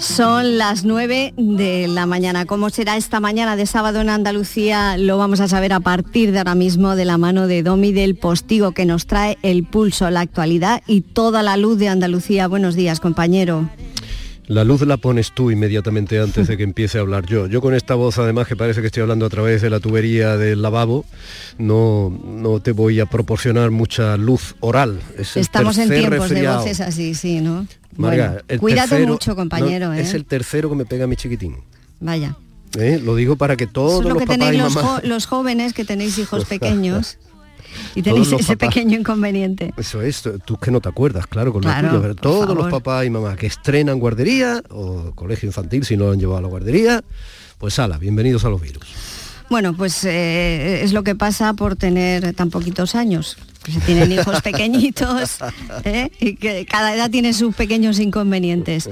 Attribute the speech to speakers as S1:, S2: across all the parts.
S1: Son las 9 de la mañana. ¿Cómo será esta mañana de sábado en Andalucía? Lo vamos a saber a partir de ahora mismo de la mano de Domi del Postigo que nos trae el pulso, la actualidad y toda la luz de Andalucía. Buenos días, compañero.
S2: La luz la pones tú inmediatamente antes de que empiece a hablar yo. Yo con esta voz, además, que parece que estoy hablando a través de la tubería del lavabo, no, no te voy a proporcionar mucha luz oral.
S1: Estamos en tiempos de voces así, sí, ¿no? cuídate mucho, compañero.
S2: Es
S1: ¿eh?
S2: el tercero que me pega mi chiquitín.
S1: Vaya.
S2: ¿Eh? Lo digo para que todos
S1: lo
S2: los
S1: que
S2: papás
S1: tenéis
S2: y
S1: los, jóvenes que tenéis hijos pequeños. Y tenéis ese pequeño inconveniente.
S2: Eso es, tú que no te acuerdas, claro, con lo tuyo, todos los papás y mamás que estrenan guardería o colegio infantil, si no lo han llevado a la guardería, pues ala, bienvenidos a los virus.
S1: Bueno, pues eh, es lo que pasa por tener tan poquitos años. Que se tienen hijos pequeñitos ¿eh? y que cada edad tiene sus pequeños inconvenientes.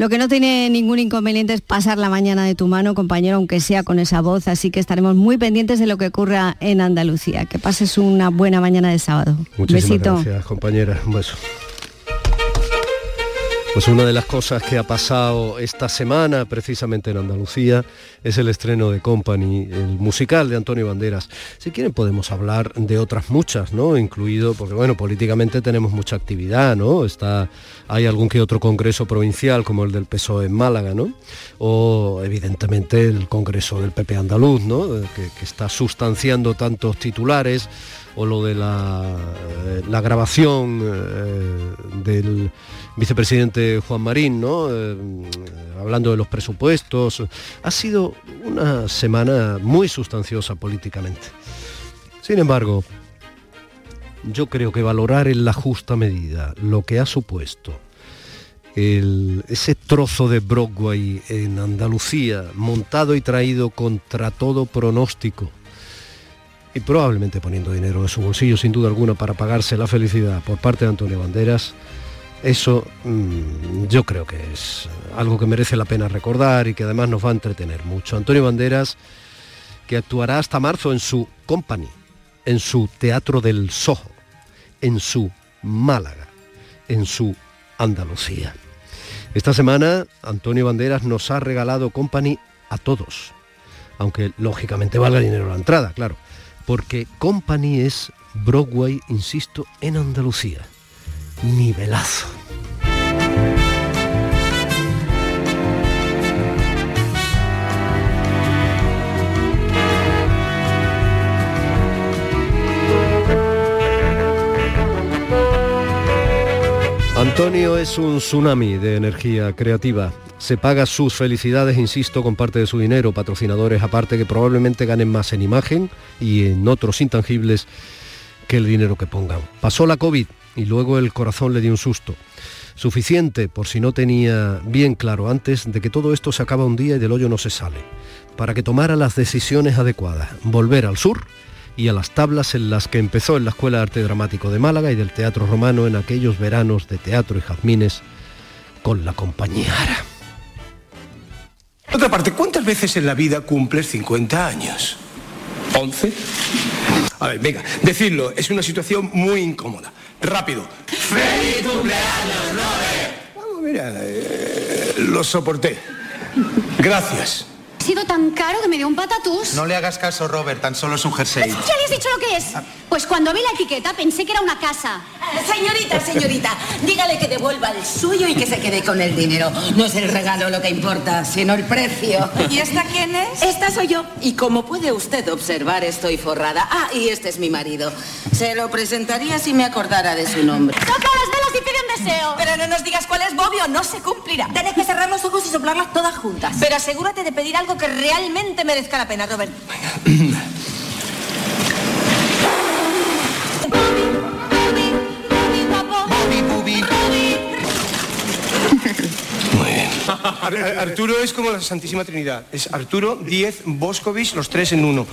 S1: Lo que no tiene ningún inconveniente es pasar la mañana de tu mano, compañero, aunque sea con esa voz, así que estaremos muy pendientes de lo que ocurra en Andalucía. Que pases una buena mañana de sábado.
S2: Muchísimas
S1: Besito.
S2: gracias, compañera. Un beso. Pues una de las cosas que ha pasado esta semana precisamente en Andalucía es el estreno de Company, el musical de Antonio Banderas. Si quieren podemos hablar de otras muchas, ¿no? Incluido, porque bueno, políticamente tenemos mucha actividad, ¿no? Está, hay algún que otro congreso provincial como el del PSOE en Málaga, ¿no? O evidentemente el congreso del PP andaluz, ¿no? Que, que está sustanciando tantos titulares o lo de la, eh, grabación eh, del vicepresidente Juan Marín, ¿no? Eh, hablando de los presupuestos. Ha sido una semana muy sustanciosa políticamente. Sin embargo, yo creo que valorar en la justa medida lo que ha supuesto el- ese trozo de Broadway en Andalucía, montado y traído contra todo pronóstico, y probablemente poniendo dinero de su bolsillo sin duda alguna para pagarse la felicidad por parte de Antonio Banderas, eso mm, yo creo que es algo que merece la pena recordar y que además nos va a entretener mucho. Antonio Banderas, que actuará hasta marzo en su company, en su Teatro del Soho, en su Málaga, en su Andalucía. Esta semana Antonio Banderas nos ha regalado company a todos, aunque lógicamente valga dinero la entrada, claro, porque company es Broadway, insisto, en Andalucía. Nivelazo. Antonio es un tsunami de energía creativa. Se paga sus felicidades, insisto, con parte de su dinero, patrocinadores aparte que probablemente ganen más en imagen y en otros intangibles que el dinero que pongan. Pasó la COVID y luego el corazón le dio un susto. Suficiente por si no tenía bien claro antes de que todo esto se acaba un día y del hoyo no se sale. Para que tomara las decisiones adecuadas. Volver al sur y a las tablas en las que empezó en la Escuela de Arte Dramático de Málaga y del Teatro Romano en aquellos veranos de teatro y jazmines con la compañía Ara.
S3: Otra parte, ¿cuántas veces en la vida cumples 50 años? ¿11? A ver, venga, decidlo, es una situación muy incómoda. Rápido. ¡Feliz cumpleaños, Robert! Vamos, mira, eh, lo soporté. Gracias.
S4: Sido tan caro que me dio un patatús.
S5: No le hagas caso, Robert, tan solo es un jersey.
S4: ¿Ya le has dicho lo que es? Pues cuando vi la etiqueta pensé que era una casa.
S6: Señorita, señorita, dígale que devuelva el suyo y que se quede con el dinero. No es el regalo lo que importa, sino el precio.
S7: ¿Y esta quién es?
S6: Esta soy yo. Y como puede usted observar, estoy forrada. Ah, y este es mi marido. Se lo presentaría si me acordara de su nombre.
S4: ¡Toca las velas y pide un deseo!
S7: Pero no nos digas cuál es Bobby o no se cumplirá.
S6: Tienes que cerrar los ojos y soplarlas todas juntas.
S7: Pero asegúrate de pedir algo que realmente merezca la pena, Robert.
S3: Arturo es como la Santísima Trinidad. Es Arturo, Diez, Boscovich, los tres en uno.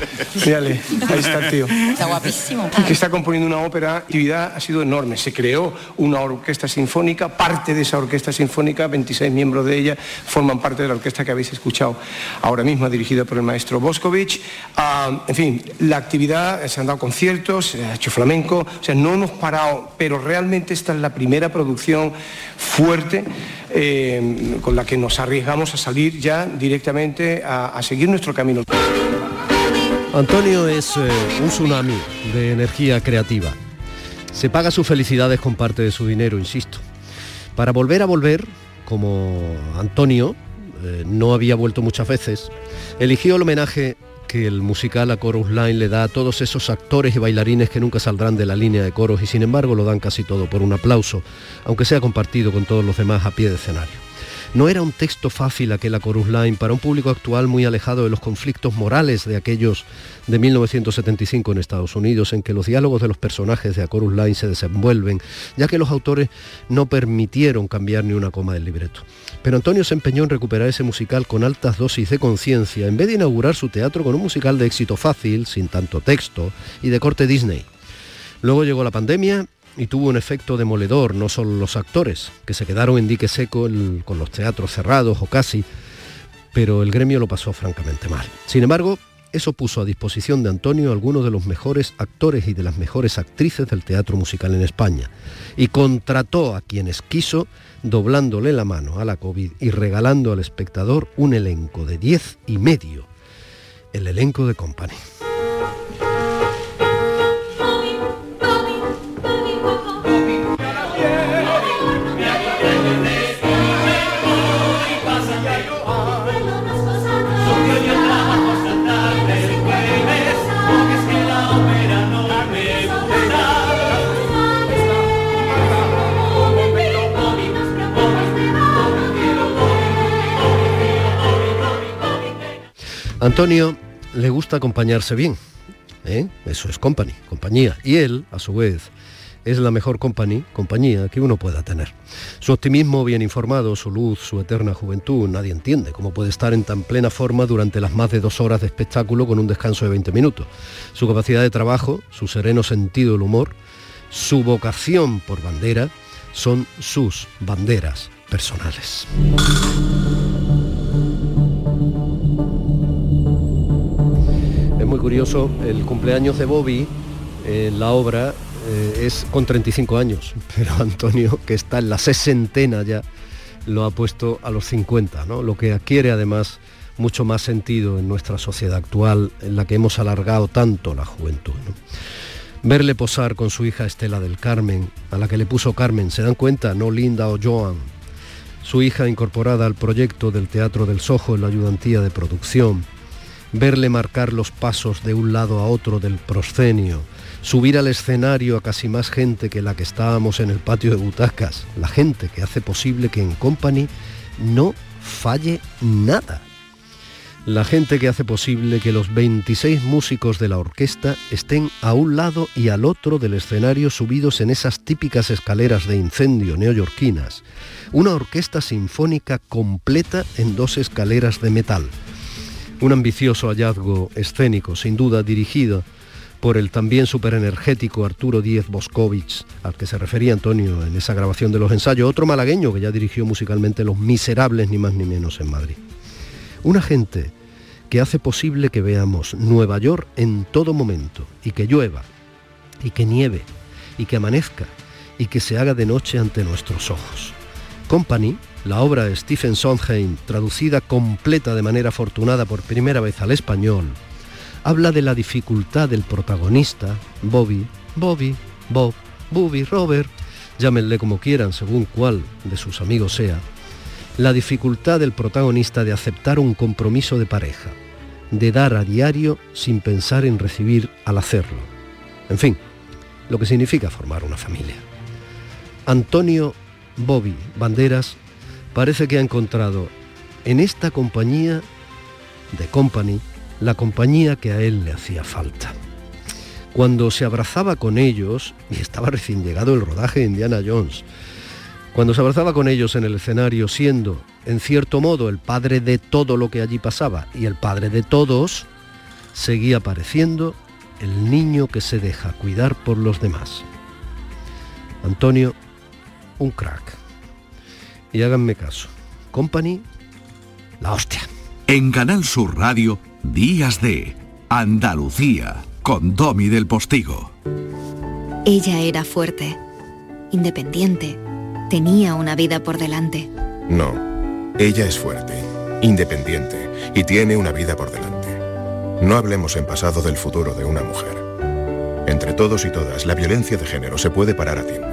S3: Mírale, ahí está el tío.
S7: Está guapísimo.
S3: que está componiendo una ópera, la actividad ha sido enorme. Se creó una orquesta sinfónica, parte de esa orquesta sinfónica, 26 miembros de ella forman parte de la orquesta que habéis escuchado ahora mismo, dirigida por el maestro Boscovich. Ah, en fin, la actividad, se han dado conciertos, se ha hecho flamenco, o sea, no hemos parado, pero realmente esta es la primera producción fuerte eh, con la que nos arriesgamos a salir ya directamente a, seguir nuestro camino.
S2: Antonio es eh, un tsunami de energía creativa. Se paga sus felicidades con parte de su dinero, insisto. Para volver a volver, como Antonio, eh, no había vuelto muchas veces, eligió el homenaje que el musical a Chorus Line le da a todos esos actores y bailarines que nunca saldrán de la línea de coros y sin embargo lo dan casi todo por un aplauso, aunque sea compartido con todos los demás a pie de escenario. No era un texto fácil aquel a Line para un público actual muy alejado de los conflictos morales de aquellos de 1975 en Estados Unidos, en que los diálogos de los personajes de A Line se desenvuelven, ya que los autores no permitieron cambiar ni una coma del libreto. Pero Antonio se empeñó en recuperar ese musical con altas dosis de conciencia, en vez de inaugurar su teatro con un musical de éxito fácil, sin tanto texto, y de corte Disney. Luego llegó la pandemia y tuvo un efecto demoledor, no solo los actores, que se quedaron en dique seco con los teatros cerrados o casi, pero el gremio lo pasó francamente mal. Sin embargo, eso puso a disposición de Antonio algunos de los mejores actores y de las mejores actrices del teatro musical en España, y contrató a quienes quiso, doblándole la mano a la COVID y regalando al espectador un elenco de diez y medio, el elenco de Company. Antonio le gusta acompañarse bien. ¿eh? Eso es company, compañía. Y él, a su vez, es la mejor company, compañía que uno pueda tener. Su optimismo bien informado, su luz, su eterna juventud, nadie entiende cómo puede estar en tan plena forma durante las más de dos horas de espectáculo con un descanso de 20 minutos. Su capacidad de trabajo, su sereno sentido del humor, su vocación por bandera, son sus banderas personales. Curioso, el cumpleaños de Bobby, en la obra, eh, es con 35 años, pero Antonio, que está en la sesentena ya, lo ha puesto a los 50, ¿no? lo que adquiere además mucho más sentido en nuestra sociedad actual, en la que hemos alargado tanto la juventud. Verle posar con su hija Estela del Carmen, a la que le puso Carmen, ¿se dan cuenta? No Linda o Joan. Su hija incorporada al proyecto del Teatro del Sojo en la ayudantía de producción verle marcar los pasos de un lado a otro del proscenio, subir al escenario a casi más gente que la que estábamos en el patio de butacas, la gente que hace posible que en Company no falle nada. La gente que hace posible que los 26 músicos de la orquesta estén a un lado y al otro del escenario subidos en esas típicas escaleras de incendio neoyorquinas. Una orquesta sinfónica completa en dos escaleras de metal un ambicioso hallazgo escénico, sin duda dirigido por el también superenergético Arturo Díez Boscovich, al que se refería Antonio en esa grabación de los ensayos, otro malagueño que ya dirigió musicalmente Los Miserables, ni más ni menos, en Madrid. Una gente que hace posible que veamos Nueva York en todo momento, y que llueva, y que nieve, y que amanezca, y que se haga de noche ante nuestros ojos. Company la obra de Stephen Sondheim, traducida completa de manera afortunada por primera vez al español, habla de la dificultad del protagonista, Bobby, Bobby, Bob, Bobby, Robert, llámenle como quieran según cuál de sus amigos sea, la dificultad del protagonista de aceptar un compromiso de pareja, de dar a diario sin pensar en recibir al hacerlo. En fin, lo que significa formar una familia. Antonio Bobby Banderas parece que ha encontrado en esta compañía de Company la compañía que a él le hacía falta. Cuando se abrazaba con ellos, y estaba recién llegado el rodaje de Indiana Jones, cuando se abrazaba con ellos en el escenario siendo, en cierto modo, el padre de todo lo que allí pasaba y el padre de todos, seguía apareciendo el niño que se deja cuidar por los demás. Antonio, un crack y háganme caso. Company, la hostia.
S8: En Canal Sur Radio, Días de Andalucía, con Domi del Postigo.
S9: Ella era fuerte, independiente, tenía una vida por delante. No, ella es fuerte, independiente y tiene una vida por delante. No hablemos en pasado del futuro de una mujer. Entre todos y todas, la violencia de género se puede parar a tiempo.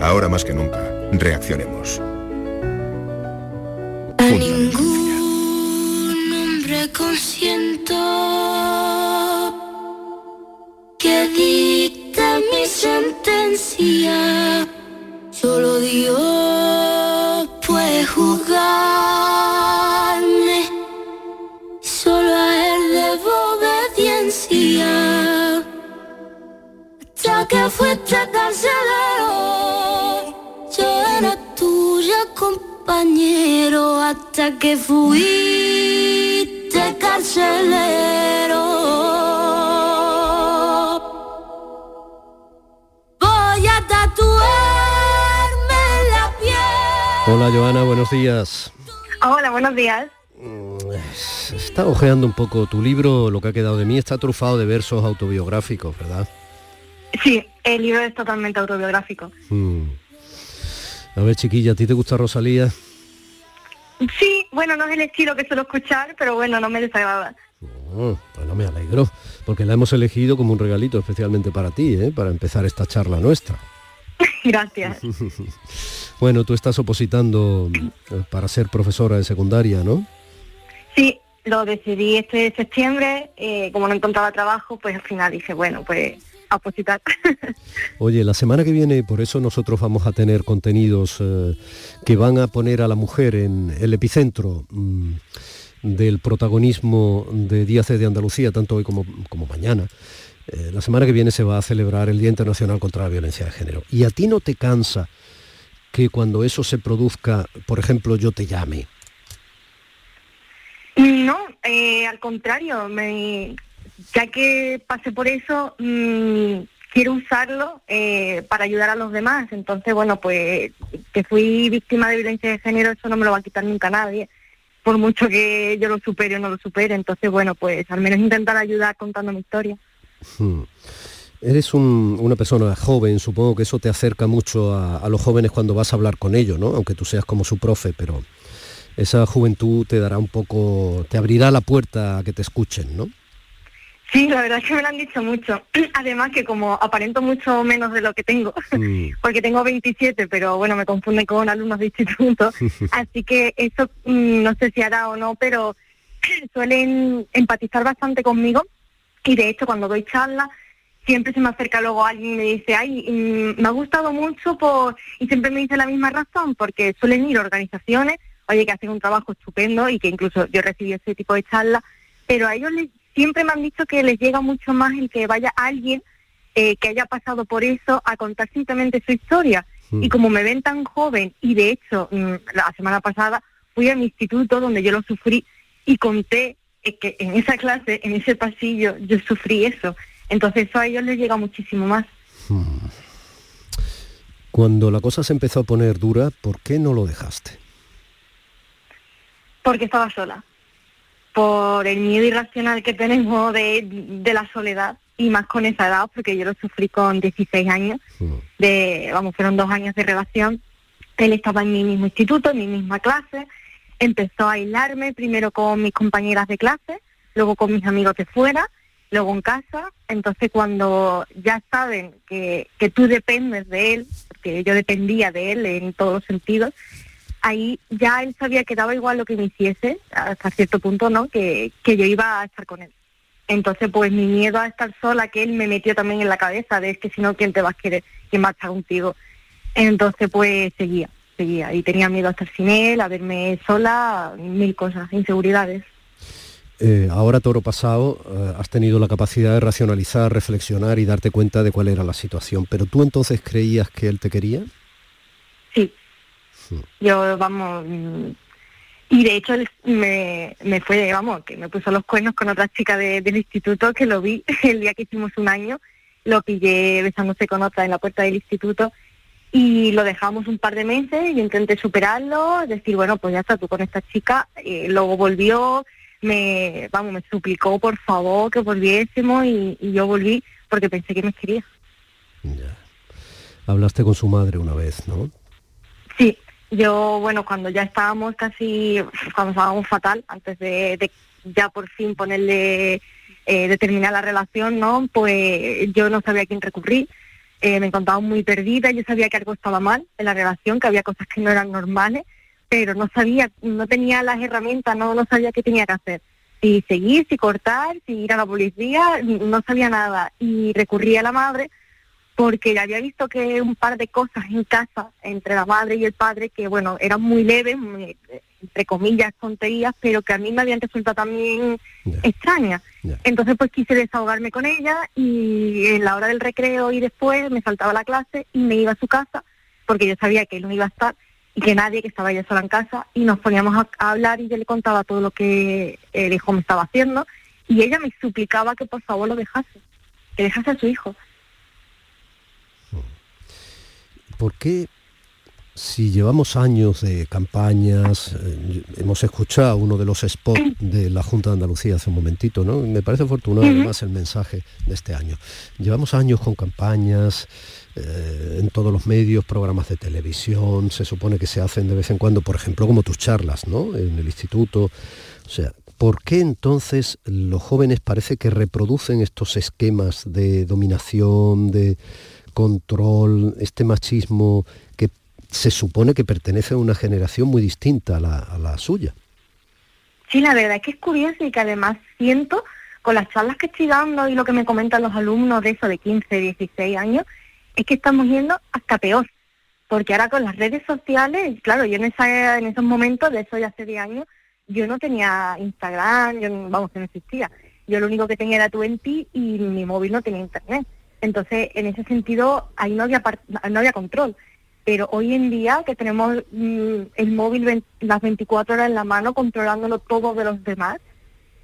S9: Ahora más que nunca, reaccionemos.
S10: Ningún hombre consiento que dicte mi sentencia. Solo Dios puede juzgarme. Solo a él debo obediencia. Hasta que fuiste carcelero, yo era tuya compañero. Hasta que fuiste carcelero. Voy a tatuarme la piel.
S2: Hola Joana, buenos días.
S11: Hola, buenos días.
S2: Está ojeando un poco tu libro, lo que ha quedado de mí, está trufado de versos autobiográficos, ¿verdad?
S11: Sí, el libro es totalmente autobiográfico.
S2: Mm. A ver, chiquilla, ¿a ti te gusta Rosalía?
S11: Sí, bueno, no es el estilo que suelo escuchar, pero bueno, no me desagrada.
S2: Oh, bueno, me alegro, porque la hemos elegido como un regalito especialmente para ti, ¿eh? para empezar esta charla nuestra.
S11: Gracias.
S2: bueno, tú estás opositando eh, para ser profesora de secundaria, ¿no?
S11: Sí, lo decidí este septiembre, eh, como no encontraba trabajo, pues al final dije, bueno, pues opositar.
S2: Oye, la semana que viene, por eso nosotros vamos a tener contenidos eh, que van a poner a la mujer en el epicentro mm, del protagonismo de Díaz de Andalucía, tanto hoy como, como mañana. Eh, la semana que viene se va a celebrar el Día Internacional contra la Violencia de Género. ¿Y a ti no te cansa que cuando eso se produzca, por ejemplo, yo te llame?
S11: No, eh, al contrario, me, ya que pasé por eso, mm, quiero usarlo eh, para ayudar a los demás. Entonces, bueno, pues que fui víctima de violencia de género, eso no me lo va a quitar nunca nadie, por mucho que yo lo supere o no lo supere. Entonces, bueno, pues al menos intentar ayudar contando mi historia.
S2: Hmm. Eres un- una persona joven, supongo que eso te acerca mucho a, a los jóvenes cuando vas a hablar con ellos, ¿no? Aunque tú seas como su profe, pero esa juventud te dará un poco, te abrirá la puerta a que te escuchen, ¿no?
S11: Sí, la verdad es que me lo han dicho mucho. Además que como aparento mucho menos de lo que tengo,
S2: Mm.
S11: porque tengo 27, pero bueno, me confunden con alumnos de instituto, así que eso mm, no sé si hará o no, pero suelen empatizar bastante conmigo y de hecho cuando doy charlas siempre se me acerca luego alguien y me dice, ay, mm, me ha gustado mucho por... y siempre me dice la misma razón, porque suelen ir organizaciones, oye, que hacen un trabajo estupendo y que incluso yo recibí ese tipo de charlas, pero a ellos les- siempre me han dicho que les llega mucho más el que vaya alguien eh, que haya pasado por eso a contar simplemente su historia.
S12: Mm.
S11: Y como me ven tan joven, y de hecho mm, la semana pasada fui a mi instituto donde yo lo sufrí y conté eh, que en esa clase, en ese pasillo, yo sufrí eso. Entonces eso a ellos les llega muchísimo más.
S2: Cuando la cosa se empezó a poner dura, ¿por qué no lo dejaste?
S11: Porque estaba sola. Por el miedo irracional que tenemos de, de la soledad y más con esa edad, porque yo lo sufrí con 16 años. De, vamos, fueron dos años de relación. Él estaba en mi mismo instituto, en mi misma clase. Empezó a aislarme primero con mis compañeras de clase, luego con mis amigos de fuera, luego en casa. Entonces cuando ya saben que, que tú dependes de él, porque yo dependía de él en todos los sentidos, ahí ya él sabía que daba igual lo que me hiciese, hasta cierto punto, ¿no? Que, que yo iba a estar con él. Entonces, pues mi miedo a estar sola, que él me metió también en la cabeza, de es que si no, ¿quién te va a querer? ¿Quién va a estar contigo? Entonces, pues seguía, seguía. Y tenía miedo a estar sin él, a verme sola, mil cosas, inseguridades.
S2: Eh, ahora, toro pasado, eh, has tenido la capacidad de racionalizar, reflexionar y darte cuenta de cuál era la situación. ¿Pero tú entonces creías que él te quería?
S11: Sí. Yo, vamos, y de hecho me, me fue, vamos, que me puso los cuernos con otra chica de- del instituto que lo vi el día que hicimos un año, lo pillé besándose con otra en la puerta del instituto y lo dejamos un par de meses y intenté superarlo, decir, bueno, pues ya está, tú con esta chica, eh, luego volvió, me, vamos, me suplicó por favor que volviésemos y, y yo volví porque pensé que me quería.
S2: Hablaste con su madre una vez, ¿no?
S11: Sí, Yo, bueno, cuando ya estábamos casi, cuando estábamos fatal, antes de, ya por fin ponerle, eh, de terminar la relación, ¿no? Pues yo no sabía a quién recurrir. Eh, me encontraba muy perdida, yo sabía que algo estaba mal en la relación, que había cosas que no eran normales, pero no sabía, no tenía las herramientas, no, no sabía qué tenía que hacer. Si seguir, si cortar, si ir a la policía, no sabía nada. Y recurrí a la madre porque había visto que un par de cosas en casa entre la madre y el padre que, bueno, eran muy leves, muy, entre comillas, tonterías, pero que a mí me habían resultado también extrañas. Entonces, pues quise desahogarme con ella y en la hora del recreo y después me saltaba la clase y me iba a su casa porque yo sabía que él no iba a estar y que nadie, que estaba ella sola en casa, y nos poníamos a, a hablar y yo le contaba todo lo que el hijo me estaba haciendo y ella me suplicaba que por favor lo dejase, que dejase a su hijo.
S2: ¿Por qué si llevamos años de campañas, eh, hemos escuchado uno de los spots de la Junta de Andalucía hace un momentito, ¿no? Me parece afortunado además el mensaje de este año. Llevamos años con campañas eh, en todos los medios, programas de televisión, se supone que se hacen de vez en cuando, por ejemplo, como tus charlas, ¿no? En el instituto. O sea, ¿por qué entonces los jóvenes parece que reproducen estos esquemas de dominación, de control, este machismo que se supone que pertenece a una generación muy distinta a la, suya.
S11: Sí, la verdad es que es curioso y que además siento con las charlas que estoy dando y lo que me comentan los alumnos de eso de 15, 16 años, es que estamos yendo hasta peor. Porque ahora con las redes sociales, claro, yo en, esa, en esos momentos, de eso ya hace 10 años, yo no tenía Instagram, yo, vamos, que no existía. Yo lo único que tenía era Twenty y mi móvil no tenía internet. Entonces, en ese sentido, ahí no había, no había control. Pero hoy en día, que tenemos mm, el móvil las 24 horas en la mano, controlándolo todo de los demás,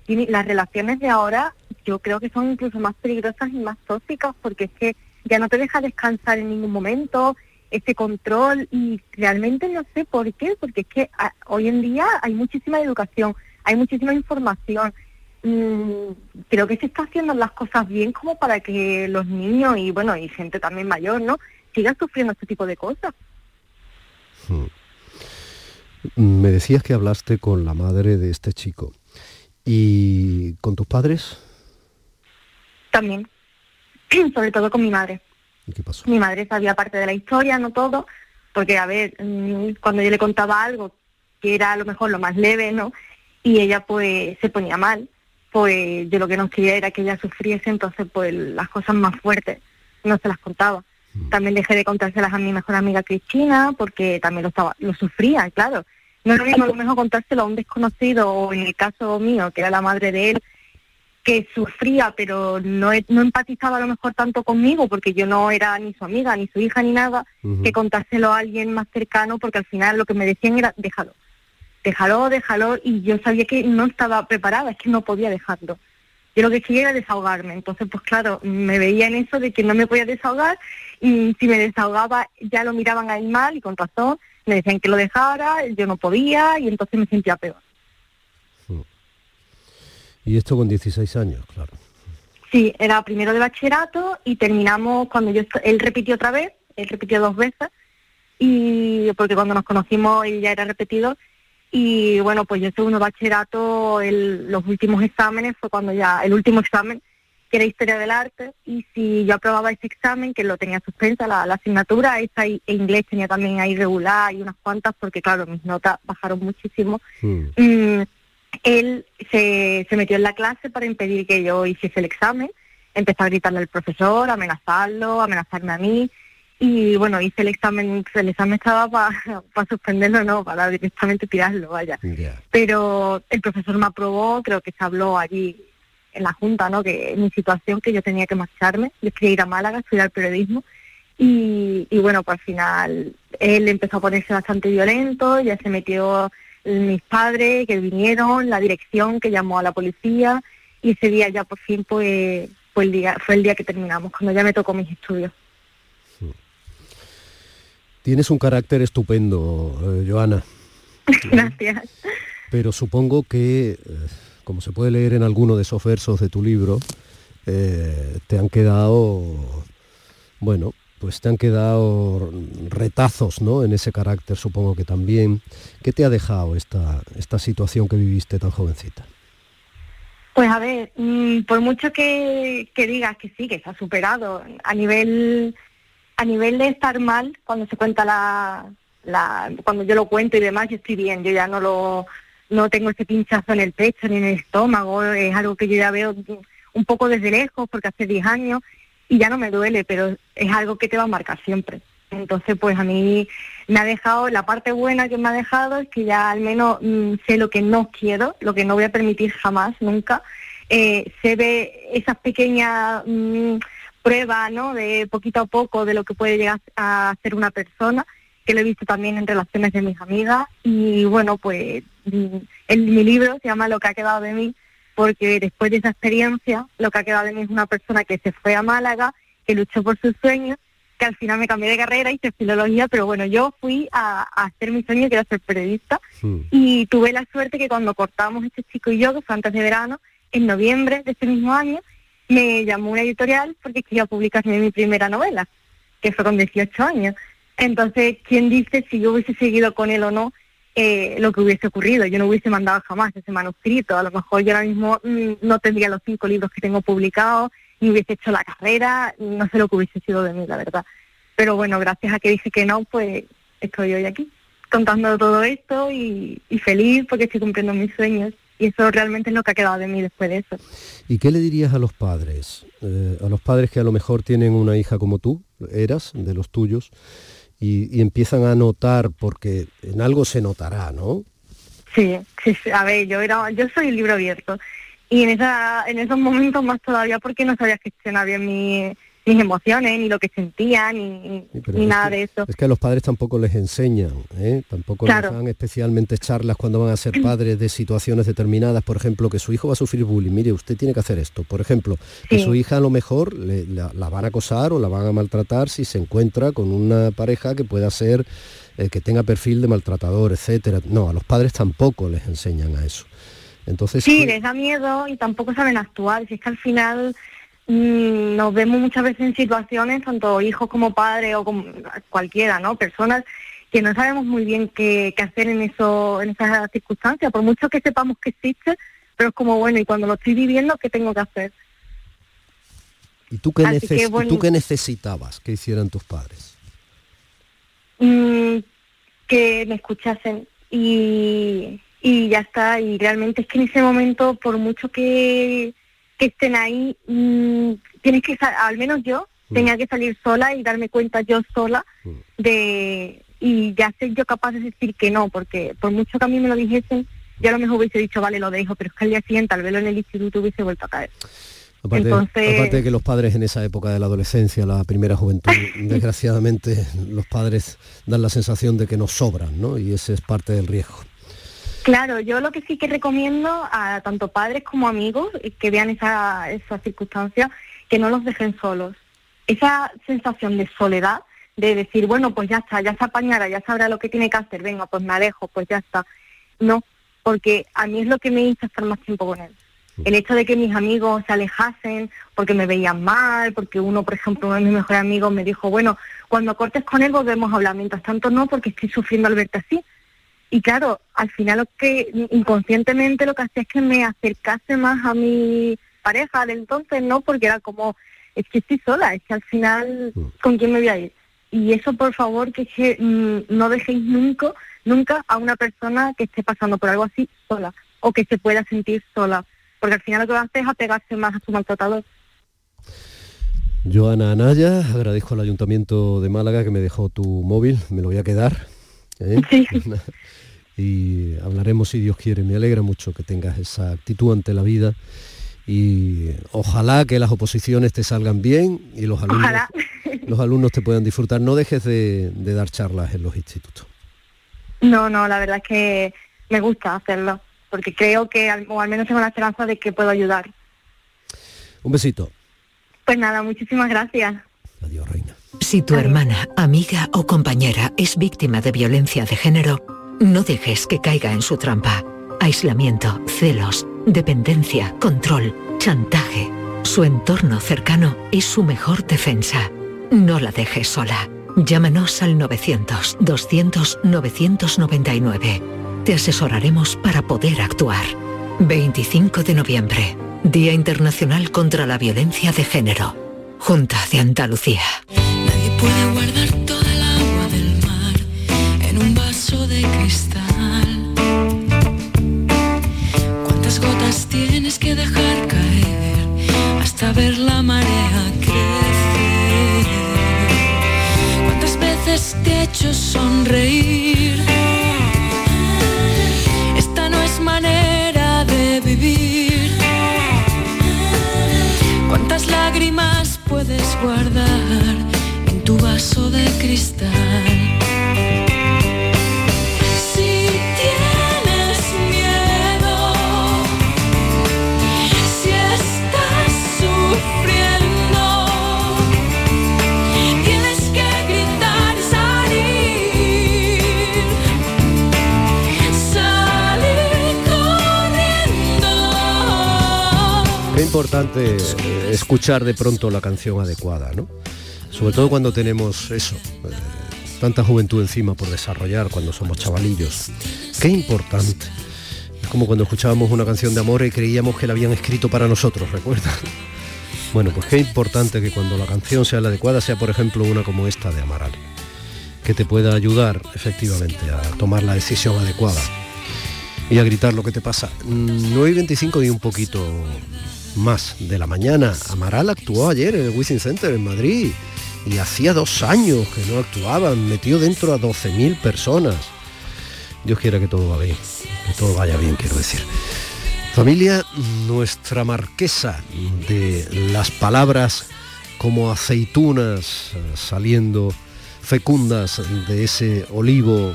S11: las relaciones de ahora yo creo que son incluso más peligrosas y más tóxicas, porque es que ya no te deja descansar en ningún momento, ese control, y realmente no sé por qué, porque es que ah, hoy en día hay muchísima educación, hay muchísima información, creo que se está haciendo las cosas bien como para que los niños y bueno y gente también mayor no sigan sufriendo este tipo de cosas.
S2: Hmm. me decías que hablaste con la madre de este chico. Y con tus padres
S11: también. Sobre todo con mi madre.
S2: Qué pasó?
S11: mi madre sabía parte de la historia no todo porque a ver mm, cuando yo le contaba algo que era a lo mejor lo más leve no y ella pues se ponía mal pues yo lo que no quería era que ella sufriese, entonces pues las cosas más fuertes no se las contaba. Mm. También dejé de contárselas a mi mejor amiga Cristina, porque también lo estaba, lo sufría, claro. No es lo mismo a lo mejor contárselo a un desconocido, o en el caso mío, que era la madre de él, que sufría, pero no, no empatizaba a lo mejor tanto conmigo, porque yo no era ni su amiga, ni su hija, ni nada, que contárselo a alguien más cercano, porque al final lo que me decían era, déjalo, déjalo, déjalo, y yo sabía que no estaba preparada, es que no podía dejarlo. Yo lo que quería era desahogarme, entonces pues claro, me veía en eso de que no me podía desahogar y si me desahogaba ya lo miraban a él mal y con razón, me decían que lo dejara, yo no podía y entonces me sentía peor.
S2: Hmm. Y esto con 16 años, claro.
S11: Sí, era primero de bachillerato y terminamos cuando yo él repitió otra vez, él repitió dos veces y porque cuando nos conocimos él ya era repetido y bueno, pues yo segundo bachillerato, el, los últimos exámenes fue cuando ya, el último examen, que era Historia del Arte, y si yo aprobaba ese examen, que lo tenía suspensa la, asignatura, esa e inglés tenía también ahí regular y unas cuantas, porque claro, mis notas bajaron muchísimo, hmm. mm, él se, se metió en la clase para impedir que yo hiciese el examen, empezó a gritarle al profesor, amenazarlo, amenazarme a mí, y bueno, hice el examen, el examen estaba para suspenderlo, no, para directamente tirarlo, vaya. Pero el profesor me aprobó, creo que se habló allí en la Junta, ¿no? Que mi situación, que yo tenía que marcharme, yo quería ir a Málaga, estudiar periodismo, y, y bueno, pues al final él empezó a ponerse bastante violento, ya se metió mis padres que vinieron, la dirección que llamó a la policía, y ese día ya por fin pues fue el día, fue el día que terminamos, cuando ya me tocó mis estudios.
S2: Tienes un carácter estupendo, eh, Joana.
S11: Gracias.
S2: Pero supongo que, eh, como se puede leer en alguno de esos versos de tu libro, eh, te han quedado, bueno, pues te han quedado retazos, ¿no? En ese carácter, supongo que también. ¿Qué te ha dejado esta, esta situación que viviste tan jovencita?
S11: Pues a ver, mm, por mucho que, que digas que sí, que se ha superado a nivel a nivel de estar mal, cuando se cuenta la, la cuando yo lo cuento y demás, yo estoy bien, yo ya no lo no tengo ese pinchazo en el pecho ni en el estómago, es algo que yo ya veo un poco desde lejos porque hace 10 años y ya no me duele, pero es algo que te va a marcar siempre. Entonces, pues a mí me ha dejado, la parte buena que me ha dejado es que ya al menos mm, sé lo que no quiero, lo que no voy a permitir jamás, nunca. Eh, se ve esas pequeñas mm, pruebas, ¿no? De poquito a poco de lo que puede llegar a ser una persona, que lo he visto también en relaciones de mis amigas. Y bueno, pues mm, en mi libro se llama Lo que ha quedado de mí, porque después de esa experiencia, lo que ha quedado de mí es una persona que se fue a Málaga, que luchó por sus sueños, que al final me cambié de carrera, hice filología, pero bueno, yo fui a, hacer mi sueño, que era ser periodista, y tuve la suerte que cuando cortamos este chico y yo, que fue antes de verano, en noviembre de ese mismo año, me llamó una editorial porque quería publicarme mi primera novela, que fue con 18 años. Entonces, ¿quién dice si yo hubiese seguido con él o no eh, lo que hubiese ocurrido. Yo no hubiese mandado jamás ese manuscrito. A lo mejor yo ahora mismo mm, no tendría los cinco libros que tengo publicados, ni hubiese hecho la carrera, no sé lo que hubiese sido de mí, la verdad. Pero bueno, gracias a que dije que no, pues estoy hoy aquí, contando todo esto y, feliz porque estoy cumpliendo mis sueños. Y eso realmente es lo que ha quedado de mí después de eso.
S2: ¿Y qué le dirías a los padres? Eh, a los padres que a lo mejor tienen una hija como tú, eras, de los tuyos, y, empiezan a notar, porque en algo se notará, ¿no?
S11: Sí, sí, a ver, yo era, yo soy el libro abierto y en esa, en esos momentos más todavía porque no sabía gestionar bien mi, mis emociones, ni lo que sentía, ni, ni nada de eso.
S2: Es que a los padres tampoco les enseñan, ¿eh? tampoco les dan especialmente charlas cuando van a ser padres de situaciones determinadas, por ejemplo, que su hijo va a sufrir bullying, mire, usted tiene que hacer esto. Por ejemplo, que su hija a lo mejor la, van a acosar o la van a maltratar si se encuentra con una pareja que pueda ser, eh, que tenga perfil de maltratador, etcétera. No, a los padres tampoco les enseñan a eso. Entonces,
S11: sí, les da miedo y tampoco saben actuar. Si es que al final nos vemos muchas veces en situaciones, tanto hijos como padres o como cualquiera, ¿no? Personas que no sabemos muy bien qué, hacer en eso, en esas circunstancias, por mucho que sepamos que existe, pero es como bueno, y cuando lo estoy viviendo, ¿qué tengo que hacer?
S2: ¿Y tú qué, ¿tú qué necesitabas que hicieran tus padres?
S11: Mm, que me escuchasen y, y ya está, y realmente es que en ese momento, por mucho que que estén ahí, mm, tienes que, al menos yo, mm. tenía que salir sola y darme cuenta yo sola mm. de, y ya ser yo capaz de decir que no, porque por mucho que a mí me lo dijesen, yo a lo mejor hubiese dicho, vale, lo dejo, pero es que al día siguiente, al verlo en el instituto, hubiese vuelto a caer.
S2: Aparte, aparte de que los padres en esa época de la adolescencia, la primera juventud, desgraciadamente los padres dan la sensación de que nos sobran, ¿no? Y ese es parte del riesgo.
S11: Claro, yo lo que sí que recomiendo a tanto padres como amigos que vean esa, esa circunstancia, que no los dejen solos. Esa sensación de soledad, de decir, bueno, pues ya está, ya se apañará, ya sabrá lo que tiene que hacer, venga, pues me alejo, pues ya está. No, porque a mí es lo que me hizo estar más tiempo con él. El hecho de que mis amigos se alejasen porque me veían mal, porque uno, por ejemplo, uno de mis mejores amigos me dijo, bueno, cuando cortes con él volvemos a hablar, mientras tanto no, porque estoy sufriendo al verte así. Y claro, al final lo que inconscientemente lo que hacía es que me acercase más a mi pareja de entonces, ¿no? Porque era como, es que estoy sola, es que al final, mm. ¿con quién me voy a ir? Y eso, por favor, que, que mm, no dejéis nunca, nunca a una persona que esté pasando por algo así sola o que se pueda sentir sola, porque al final lo que va a hacer es apegarse más a su maltratador.
S2: Joana Anaya, agradezco al Ayuntamiento de Málaga que me dejó tu móvil, me lo voy a quedar. ¿eh? Sí. y hablaremos si Dios quiere. Me alegra mucho que tengas esa actitud ante la vida y ojalá que las oposiciones te salgan bien y los alumnos, los alumnos te puedan disfrutar. No dejes de, dar charlas en los institutos.
S11: No, no, la verdad es que me gusta hacerlo, porque creo que, o al menos tengo la esperanza de que puedo ayudar.
S2: Un besito.
S11: Pues nada, muchísimas gracias.
S2: Adiós, Reina.
S12: Si tu hermana, amiga o compañera es víctima de violencia de género, no dejes que caiga en su trampa. Aislamiento, celos, dependencia, control, chantaje. Su entorno cercano es su mejor defensa. No la dejes sola. Llámanos al 900-200-999. Te asesoraremos para poder actuar. 25 de noviembre, Día Internacional contra la Violencia de Género. Junta de Andalucía.
S10: Vaso de cristal. ¿Cuántas gotas tienes que dejar caer hasta ver la marea crecer? ¿Cuántas veces te he hecho sonreír? Esta no es manera de vivir. ¿Cuántas lágrimas puedes guardar en tu vaso de cristal?
S2: Importante eh, escuchar de pronto la canción adecuada, ¿no? Sobre todo cuando tenemos eso, eh, tanta juventud encima por desarrollar cuando somos chavalillos. Qué importante. Es como cuando escuchábamos una canción de amor y creíamos que la habían escrito para nosotros, ¿recuerdan? Bueno, pues qué importante que cuando la canción sea la adecuada sea, por ejemplo, una como esta de Amaral, que te pueda ayudar efectivamente a tomar la decisión adecuada y a gritar lo que te pasa. Mm, 9 y 25 y un poquito más de la mañana. Amaral actuó ayer en el Wizzing Center en Madrid y hacía dos años que no actuaban, metió dentro a 12.000 personas. Dios quiera que todo va bien, que todo vaya bien, quiero decir. Familia, nuestra marquesa de las palabras como aceitunas eh, saliendo fecundas de ese olivo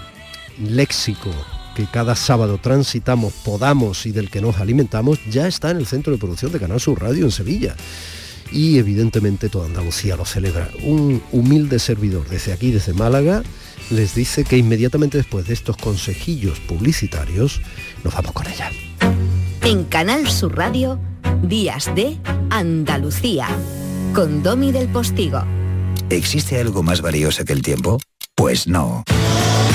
S2: léxico que cada sábado transitamos, podamos y del que nos alimentamos, ya está en el centro de producción de Canal Sur Radio en Sevilla. Y evidentemente toda Andalucía lo celebra. Un humilde servidor desde aquí, desde Málaga, les dice que inmediatamente después de estos consejillos publicitarios, nos vamos con ella.
S13: En Canal Sur Radio, Días de Andalucía, con Domi del Postigo.
S14: ¿Existe algo más valioso que el tiempo? Pues no.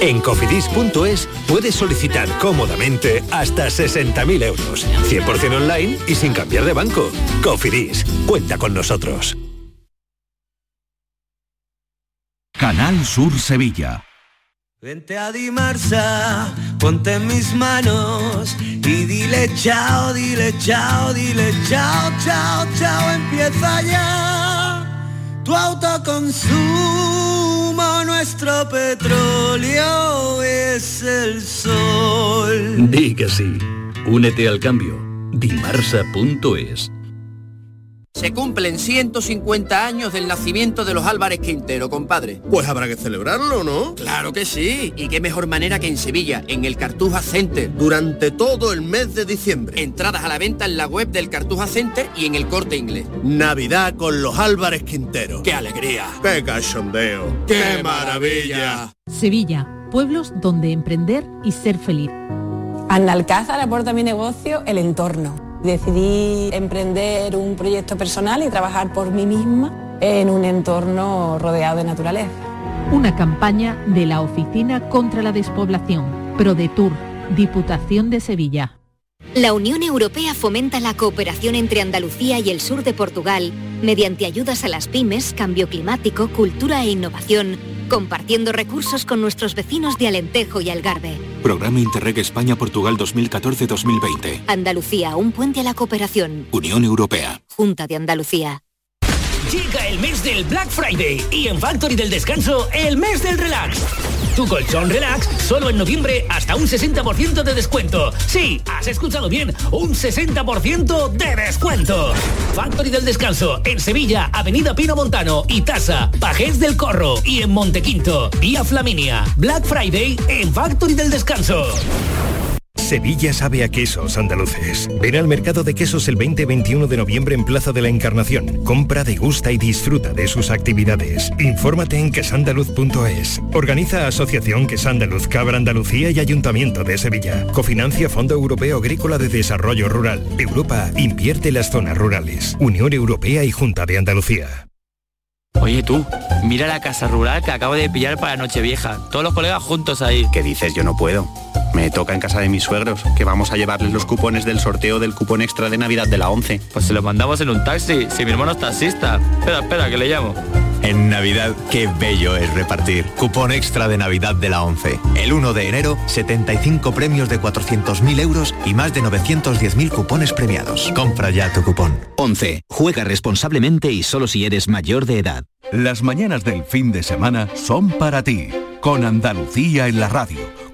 S15: En cofidis.es puedes solicitar cómodamente hasta 60.000 euros, 100% online y sin cambiar de banco. Cofidis, cuenta con nosotros.
S8: Canal Sur Sevilla.
S16: Vente a Dimarsa, ponte en mis manos y dile chao, dile chao, dile chao, chao, chao, empieza ya tu autoconsumo, nuestro petróleo es el sol.
S17: Di que sí. Únete al cambio. Dimarsa.es
S18: Se cumplen 150 años del nacimiento de los Álvarez Quintero, compadre.
S19: Pues habrá que celebrarlo, ¿no?
S18: Claro que sí. Y qué mejor manera que en Sevilla, en el Cartuja Center.
S19: Durante todo el mes de diciembre.
S18: Entradas a la venta en la web del Cartuja Center y en el Corte Inglés.
S19: Navidad con los Álvarez Quintero.
S18: ¡Qué alegría!
S19: ¡Qué cachondeo!
S18: ¡Qué maravilla!
S20: Sevilla, pueblos donde emprender y ser feliz.
S21: Analcázar aporta a mi negocio el entorno. Decidí emprender un proyecto personal y trabajar por mí misma en un entorno rodeado de naturaleza.
S20: Una campaña de la Oficina contra la Despoblación, ProDetour, Diputación de Sevilla.
S13: La Unión Europea fomenta la cooperación entre Andalucía y el sur de Portugal mediante ayudas a las pymes, cambio climático, cultura e innovación compartiendo recursos con nuestros vecinos de Alentejo y Algarve.
S22: Programa Interreg España-Portugal 2014-2020.
S13: Andalucía, un puente a la cooperación.
S22: Unión Europea.
S13: Junta de Andalucía.
S23: Llega el mes del Black Friday y en Factory del Descanso el mes del relax. Tu colchón relax solo en noviembre hasta un 60% de descuento. Sí, has escuchado bien, un 60% de descuento. Factory del Descanso en Sevilla, Avenida Pino Montano y Tasa, Pajés del Corro y en Montequinto, Vía Flaminia. Black Friday en Factory del Descanso.
S24: Sevilla sabe a quesos andaluces. Ven al mercado de quesos el 20-21 de noviembre en Plaza de la Encarnación. Compra, degusta y disfruta de sus actividades. Infórmate en quesandaluz.es. Organiza Asociación Quesandaluz Cabra Andalucía y Ayuntamiento de Sevilla. Cofinancia Fondo Europeo Agrícola de Desarrollo Rural. Europa invierte en las zonas rurales. Unión Europea y Junta de Andalucía.
S25: Oye tú, mira la casa rural que acabo de pillar para Nochevieja. Todos los colegas juntos ahí.
S26: ¿Qué dices? Yo no puedo. Me toca en casa de mis suegros, que vamos a llevarles los cupones del sorteo del cupón extra de Navidad de la 11.
S25: Pues se lo mandamos en un taxi, si mi hermano es taxista. Espera, espera, que le llamo.
S27: En Navidad, qué bello es repartir. Cupón extra de Navidad de la 11. El 1 de enero, 75 premios de 400.000 euros y más de 910.000 cupones premiados. Compra ya tu cupón.
S28: 11. Juega responsablemente y solo si eres mayor de edad.
S8: Las mañanas del fin de semana son para ti, con Andalucía en la radio,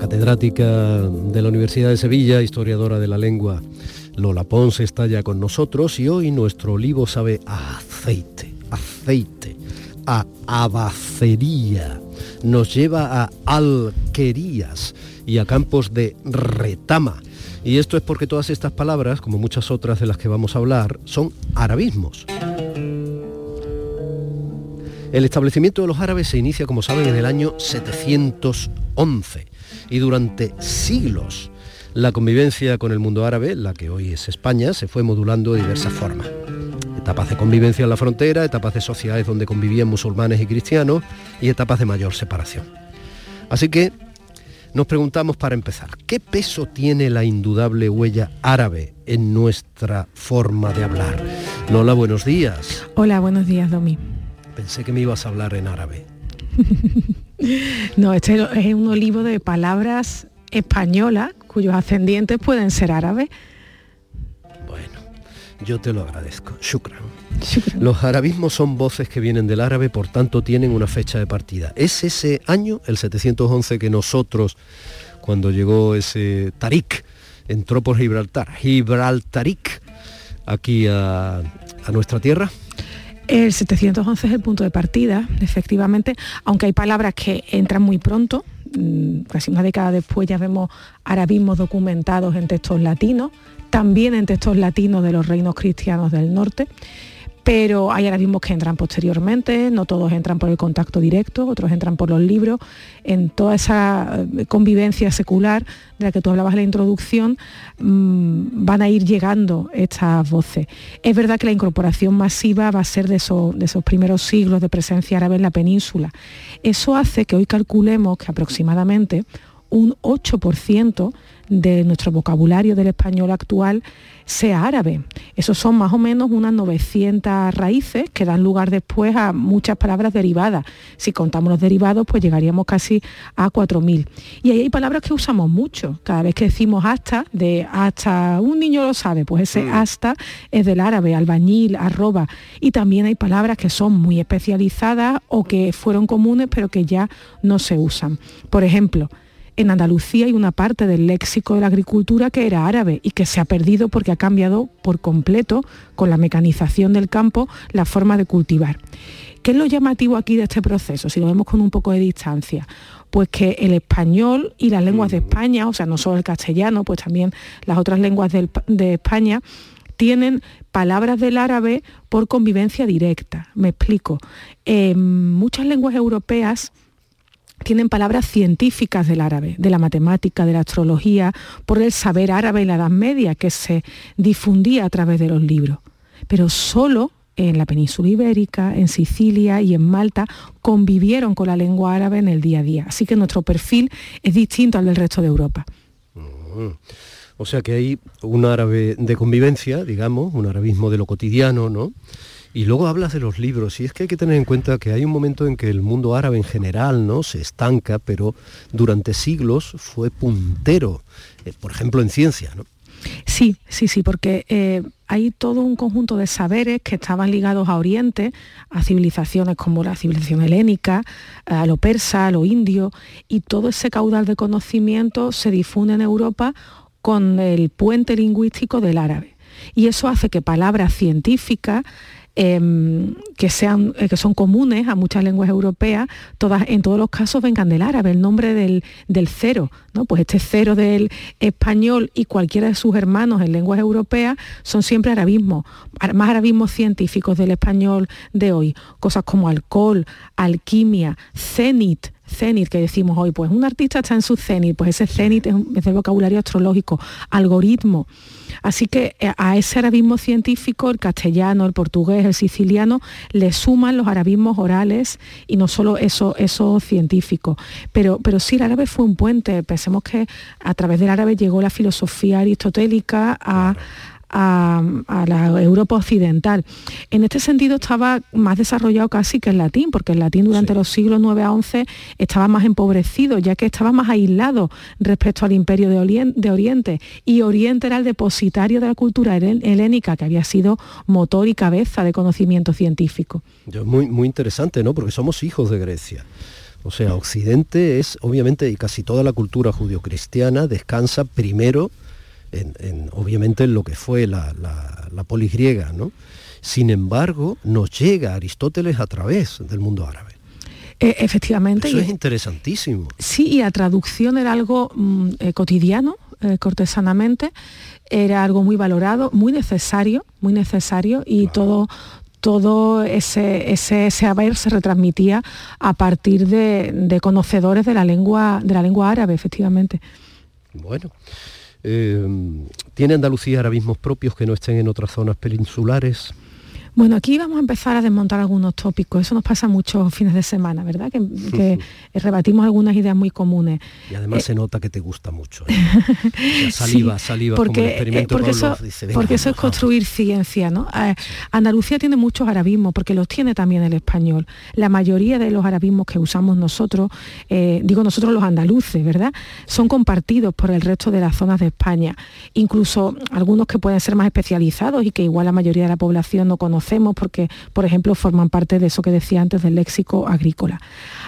S2: catedrática de la Universidad de Sevilla, historiadora de la lengua, Lola Ponce está ya con nosotros y hoy nuestro olivo sabe a aceite, aceite, a abacería, nos lleva a alquerías y a campos de retama. Y esto es porque todas estas palabras, como muchas otras de las que vamos a hablar, son arabismos. El establecimiento de los árabes se inicia, como saben, en el año 711 y durante siglos la convivencia con el mundo árabe, la que hoy es España, se fue modulando de diversas formas. Etapas de convivencia en la frontera, etapas de sociedades donde convivían musulmanes y cristianos y etapas de mayor separación. Así que nos preguntamos para empezar, ¿qué peso tiene la indudable huella árabe en nuestra forma de hablar? Lola, buenos días.
S29: Hola, buenos días, Domi.
S2: Pensé que me ibas a hablar en árabe.
S29: no, este es un olivo de palabras españolas cuyos ascendientes pueden ser árabes.
S2: Bueno, yo te lo agradezco. Shukran. Shukran. Los arabismos son voces que vienen del árabe, por tanto tienen una fecha de partida. Es ese año, el 711, que nosotros, cuando llegó ese Tarik, entró por Gibraltar, Gibraltarik, aquí a, a nuestra tierra.
S29: El 711 es el punto de partida, efectivamente, aunque hay palabras que entran muy pronto, mm, casi una década después ya vemos arabismos documentados en textos latinos, también en textos latinos de los reinos cristianos del norte, pero hay arabismos que entran posteriormente, no todos entran por el contacto directo, otros entran por los libros. En toda esa eh, convivencia secular de la que tú hablabas en la introducción, mmm, van a ir llegando estas voces. Es verdad que la incorporación masiva va a ser de esos primeros siglos de presencia árabe en la península. Eso hace que hoy calculemos que aproximadamente un 8% de nuestro vocabulario del español actual sea árabe. Esos son más o menos unas 900 raíces que dan lugar después a muchas palabras derivadas. Si contamos los derivados, pues llegaríamos casi a 4.000. Y ahí hay palabras que usamos mucho. Cada vez que decimos hasta, de hasta un niño lo sabe, pues ese mm. hasta es del árabe, albañil, arroba. Y también hay palabras que son muy especializadas o que fueron comunes pero que ya no se usan. Por ejemplo, en Andalucía hay una parte del léxico de la agricultura que era árabe y que se ha perdido porque ha cambiado por completo con la mecanización del campo la forma de cultivar. ¿Qué es lo llamativo aquí de este proceso? Si lo vemos con un poco de distancia, pues que el español y las lenguas de España, o sea, no solo el castellano, pues también las otras lenguas del, de España, tienen palabras del árabe por convivencia directa. Me explico. En muchas lenguas europeas tienen palabras científicas del árabe, de la matemática, de la astrología, por el saber árabe en la Edad Media que se difundía a través de los libros. Pero solo en la península ibérica, en Sicilia y en Malta convivieron con la lengua árabe en el día a día. Así que nuestro perfil es distinto al del resto de Europa.
S2: Mm. O sea que hay un árabe de convivencia, digamos, un arabismo de lo cotidiano, ¿no? Y luego hablas de los libros, y es que hay que tener en cuenta que hay un momento en que el mundo árabe en general ¿no? se estanca, pero durante siglos fue puntero, eh, por ejemplo, en ciencia. ¿no?
S29: Sí, sí, sí, porque eh, hay todo un conjunto de saberes que estaban ligados a Oriente, a civilizaciones como la civilización helénica, a lo persa, a lo indio, y todo ese caudal de conocimiento se difunde en Europa con el puente lingüístico del árabe. Y eso hace que palabras científicas Em, que, sean, eh, que son comunes a muchas lenguas europeas, todas, en todos los casos vengan del árabe, el nombre del, cero, ¿no? Pues este cero del español y cualquiera de sus hermanos en lenguas europeas son siempre arabismos, más arabismos científicos del español de hoy, cosas como alcohol, alquimia, cenit, cenit que decimos hoy, pues un artista está en su cenit, pues ese cenit es el vocabulario astrológico, algoritmo. Así que eh, a ese arabismo científico, el castellano, el portugués, el siciliano, le suman los arabismos orales y no solo eso, eso científico. Pero, pero sí, el árabe fue un puente. Pensemos que a través del árabe llegó la filosofía aristotélica a, a, la Europa occidental. En este sentido estaba más desarrollado casi que el latín, porque el latín durante los siglos 9 a 11 estaba más empobrecido, ya que estaba más aislado respecto al imperio de, Oriente, y Oriente era el depositario de la cultura helénica, que había sido motor y cabeza de conocimiento científico.
S2: Muy, muy interesante, ¿no? Porque somos hijos de Grecia. O sea, Occidente es, obviamente, y casi toda la cultura judio-cristiana descansa primero obviamente en lo que fue la, la, polis griega, ¿no? Sin embargo, nos llega Aristóteles a través del mundo árabe.
S29: E, efectivamente.
S2: Eso es interesantísimo.
S29: Sí, y la traducción era algo mm, eh, cotidiano, eh, cortesanamente, era algo muy valorado, muy necesario, muy necesario, y todo, todo ese, ese, saber se retransmitía a partir de, de, conocedores de la lengua, de la lengua árabe, efectivamente.
S2: Bueno, eh, ¿Tiene Andalucía arabismos propios que no estén en otras zonas peninsulares?
S29: Bueno, aquí vamos a empezar a desmontar algunos tópicos. Eso nos pasa muchos fines de semana, ¿verdad? Que, rebatimos algunas ideas muy comunes.
S2: Y además eh, se nota que te gusta mucho. ¿eh? saliva, saliva,
S29: porque, como el experimento porque eso, porque eso es construir ciencia, ¿no? Eh, Andalucía tiene muchos arabismos, porque los tiene también el español. La mayoría de los arabismos que usamos nosotros, digo nosotros los andaluces, ¿verdad? Son compartidos por el resto de las zonas de España. Incluso algunos que pueden ser más especializados y que igual la mayoría de la población no conoce porque, por ejemplo, forman parte de eso que decía antes del léxico agrícola.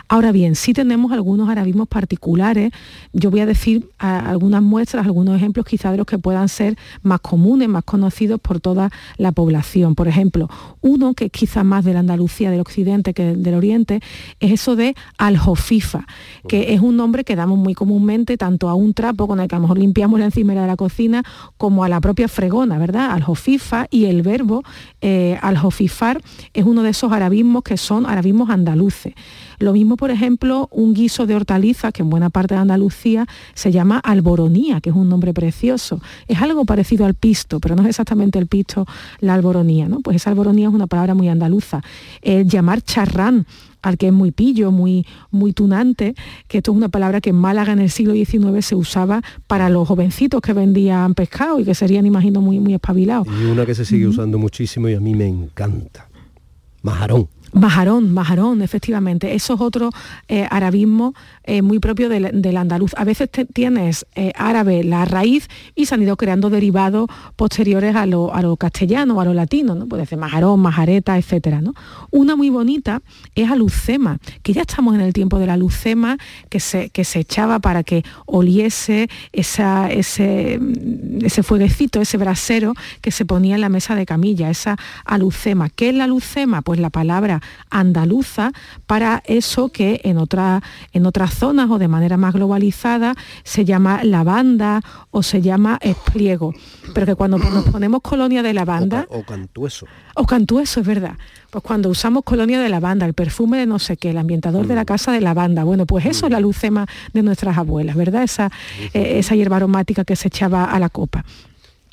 S29: Ahora bien, sí tenemos algunos arabismos particulares. Yo voy a decir algunas muestras, algunos ejemplos quizá de los que puedan ser más comunes, más conocidos por toda la población. Por ejemplo, uno que es quizá más de la Andalucía del occidente que del oriente, es eso de aljofifa, que es un nombre que damos muy comúnmente tanto a un trapo con el que a lo mejor limpiamos la encimera de la cocina como a la propia fregona, ¿verdad? Aljofifa y el verbo eh, aljofifar es uno de esos arabismos que son arabismos andaluces. Lo mismo, por ejemplo, un guiso de hortalizas que en buena parte de Andalucía se llama alboronía, que es un nombre precioso. Es algo parecido al pisto, pero no es exactamente el pisto la alboronía, ¿no? Pues esa alboronía es una palabra muy andaluza. llamar charrán al que es muy pillo, muy, muy tunante, que esto es una palabra que en Málaga en el siglo XIX se usaba para los jovencitos que vendían pescado y que serían, imagino, muy, muy espabilados.
S2: Y una que se sigue usando muchísimo y a mí me encanta, majarón.
S29: Majarón, majarón, efectivamente. Eso es otro eh, arabismo eh, muy propio del, andaluz. A veces tienes eh, árabe la raíz y se han ido creando derivados posteriores a lo, a lo castellano, a lo latino, ¿no? Puede ser majarón, majareta, etcétera, ¿no? Una muy bonita es alucema, que ya estamos en el tiempo de la alucema, que se, que se echaba para que oliese esa, ese, ese fueguecito, ese brasero que se ponía en la mesa de camilla, esa alucema. ¿Qué es la alucema? Pues la palabra andaluza para eso que en, otra, en otras zonas o de manera más globalizada se llama lavanda o se llama espliego. Pero que cuando nos ponemos colonia de lavanda...
S2: O, cantueso.
S29: O cantueso, es verdad. Pues cuando usamos colonia de lavanda, el perfume de no sé qué, el ambientador de la mm. casa de lavanda, bueno, pues eso es la mm. lucema de nuestras abuelas, ¿verdad? Esa, eh, esa hierba aromática que se echaba a la copa.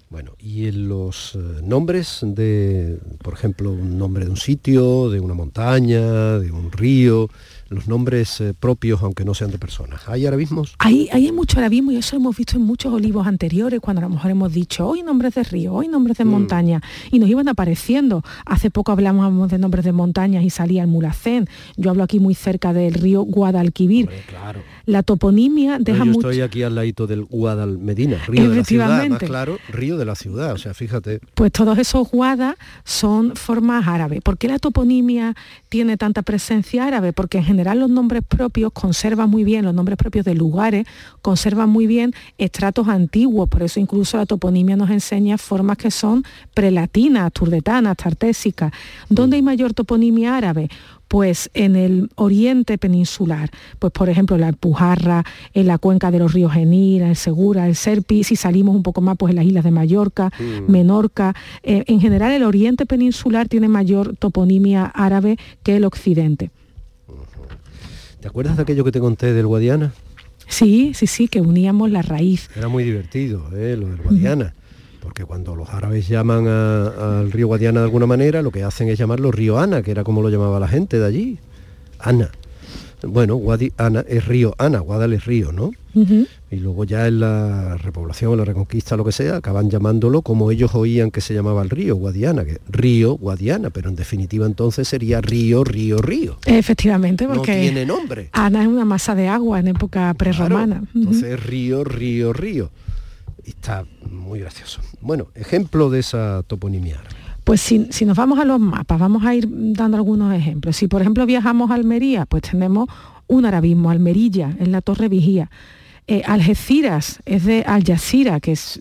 S2: Bueno, y en los eh, nombres de, por ejemplo, un nombre de un sitio, de una montaña, de un río, los nombres eh, propios, aunque no sean de personas. ¿Hay arabismos?
S29: Hay, hay mucho arabismo y eso lo hemos visto en muchos olivos anteriores, cuando a lo mejor hemos dicho, hoy nombres de río, hoy nombres de mm. montaña, y nos iban apareciendo. Hace poco hablamos de nombres de montañas y salía el Mulacén. Yo hablo aquí muy cerca del río Guadalquivir.
S2: claro.
S29: La toponimia deja
S2: Yo
S29: estoy
S2: aquí al ladito del Guadalmedina, río de la ciudad, más claro, río de la ciudad, o sea, fíjate.
S29: Pues todos esos guadas son formas árabes. ¿Por qué la toponimia tiene tanta presencia árabe? Porque en general los nombres propios conservan muy bien, los nombres propios de lugares conservan muy bien estratos antiguos, por eso incluso la toponimia nos enseña formas que son prelatinas, turdetanas, tartésicas. ¿Dónde hay mayor toponimia árabe? Pues en el oriente peninsular, pues por ejemplo la Alpujarra, en la cuenca de los ríos Genil, el Segura, el Serpi, si salimos un poco más pues en las islas de Mallorca, mm. Menorca, eh, en general el oriente peninsular tiene mayor toponimia árabe que el occidente.
S2: ¿Te acuerdas de aquello que te conté del Guadiana?
S29: Sí, sí, sí, que uníamos la raíz.
S2: Era muy divertido, ¿eh? lo del Guadiana. Porque cuando los árabes llaman al río Guadiana de alguna manera, lo que hacen es llamarlo río Ana, que era como lo llamaba la gente de allí. Ana. Bueno, Guadiana es río Ana, Guadal es río, ¿no? Y luego ya en la repoblación, la reconquista, lo que sea, acaban llamándolo como ellos oían que se llamaba el río, Guadiana, que río Guadiana, pero en definitiva entonces sería río, río, río.
S29: Efectivamente, porque
S2: no tiene nombre.
S29: Ana es una masa de agua en época prerromana.
S2: entonces río, río, río. Está muy gracioso. Bueno, ejemplo de esa toponimia.
S29: Pues si, si, nos vamos a los mapas, vamos a ir dando algunos ejemplos. Si por ejemplo viajamos a Almería, pues tenemos un arabismo, Almerilla, en la Torre Vigía. Eh, Algeciras es de Al Jazeera, que es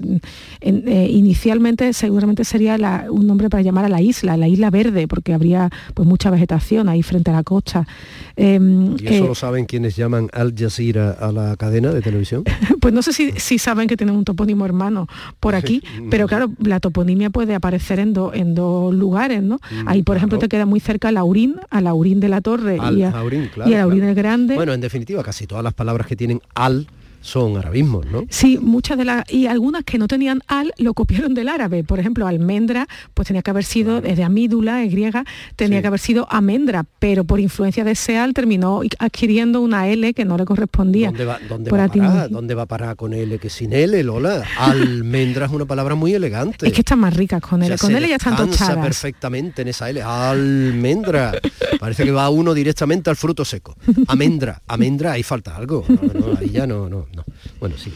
S29: eh, inicialmente seguramente sería un nombre para llamar a la isla, la isla verde, porque habría pues mucha vegetación ahí frente a la costa.
S2: Em, ¿Y eso eh, lo saben quienes llaman Al Jazeera a la cadena de televisión?
S29: pues no sé si, saben que tienen un topónimo hermano por aquí, pero claro, la toponimia puede aparecer en, en dos lugares, ¿no? Mm, ahí, por ejemplo, te queda muy cerca Laurín, a Laurín de la Torre y a, Laurín, y a Laurín el Grande.
S2: Bueno, en definitiva, casi todas las palabras que tienen al son arabismos, ¿no?
S29: Sí, muchas de las y algunas que no tenían al lo copiaron del árabe. Por ejemplo, almendra, pues tenía que haber sido desde amídula, es griega, tenía que haber sido amendra, pero por influencia de ese al terminó adquiriendo una L que no le correspondía.
S2: ¿Dónde va, dónde va, parar? ¿Dónde va a parar con L que sin L, Lola? Almendra es una palabra muy elegante.
S29: Es que están más ricas con L. con L ya están tochadas.
S2: perfectamente en esa L. Almendra. Parece que va uno directamente al fruto seco. Amendra, amendra, ahí falta algo. ahí ya no, no. Bueno, sí.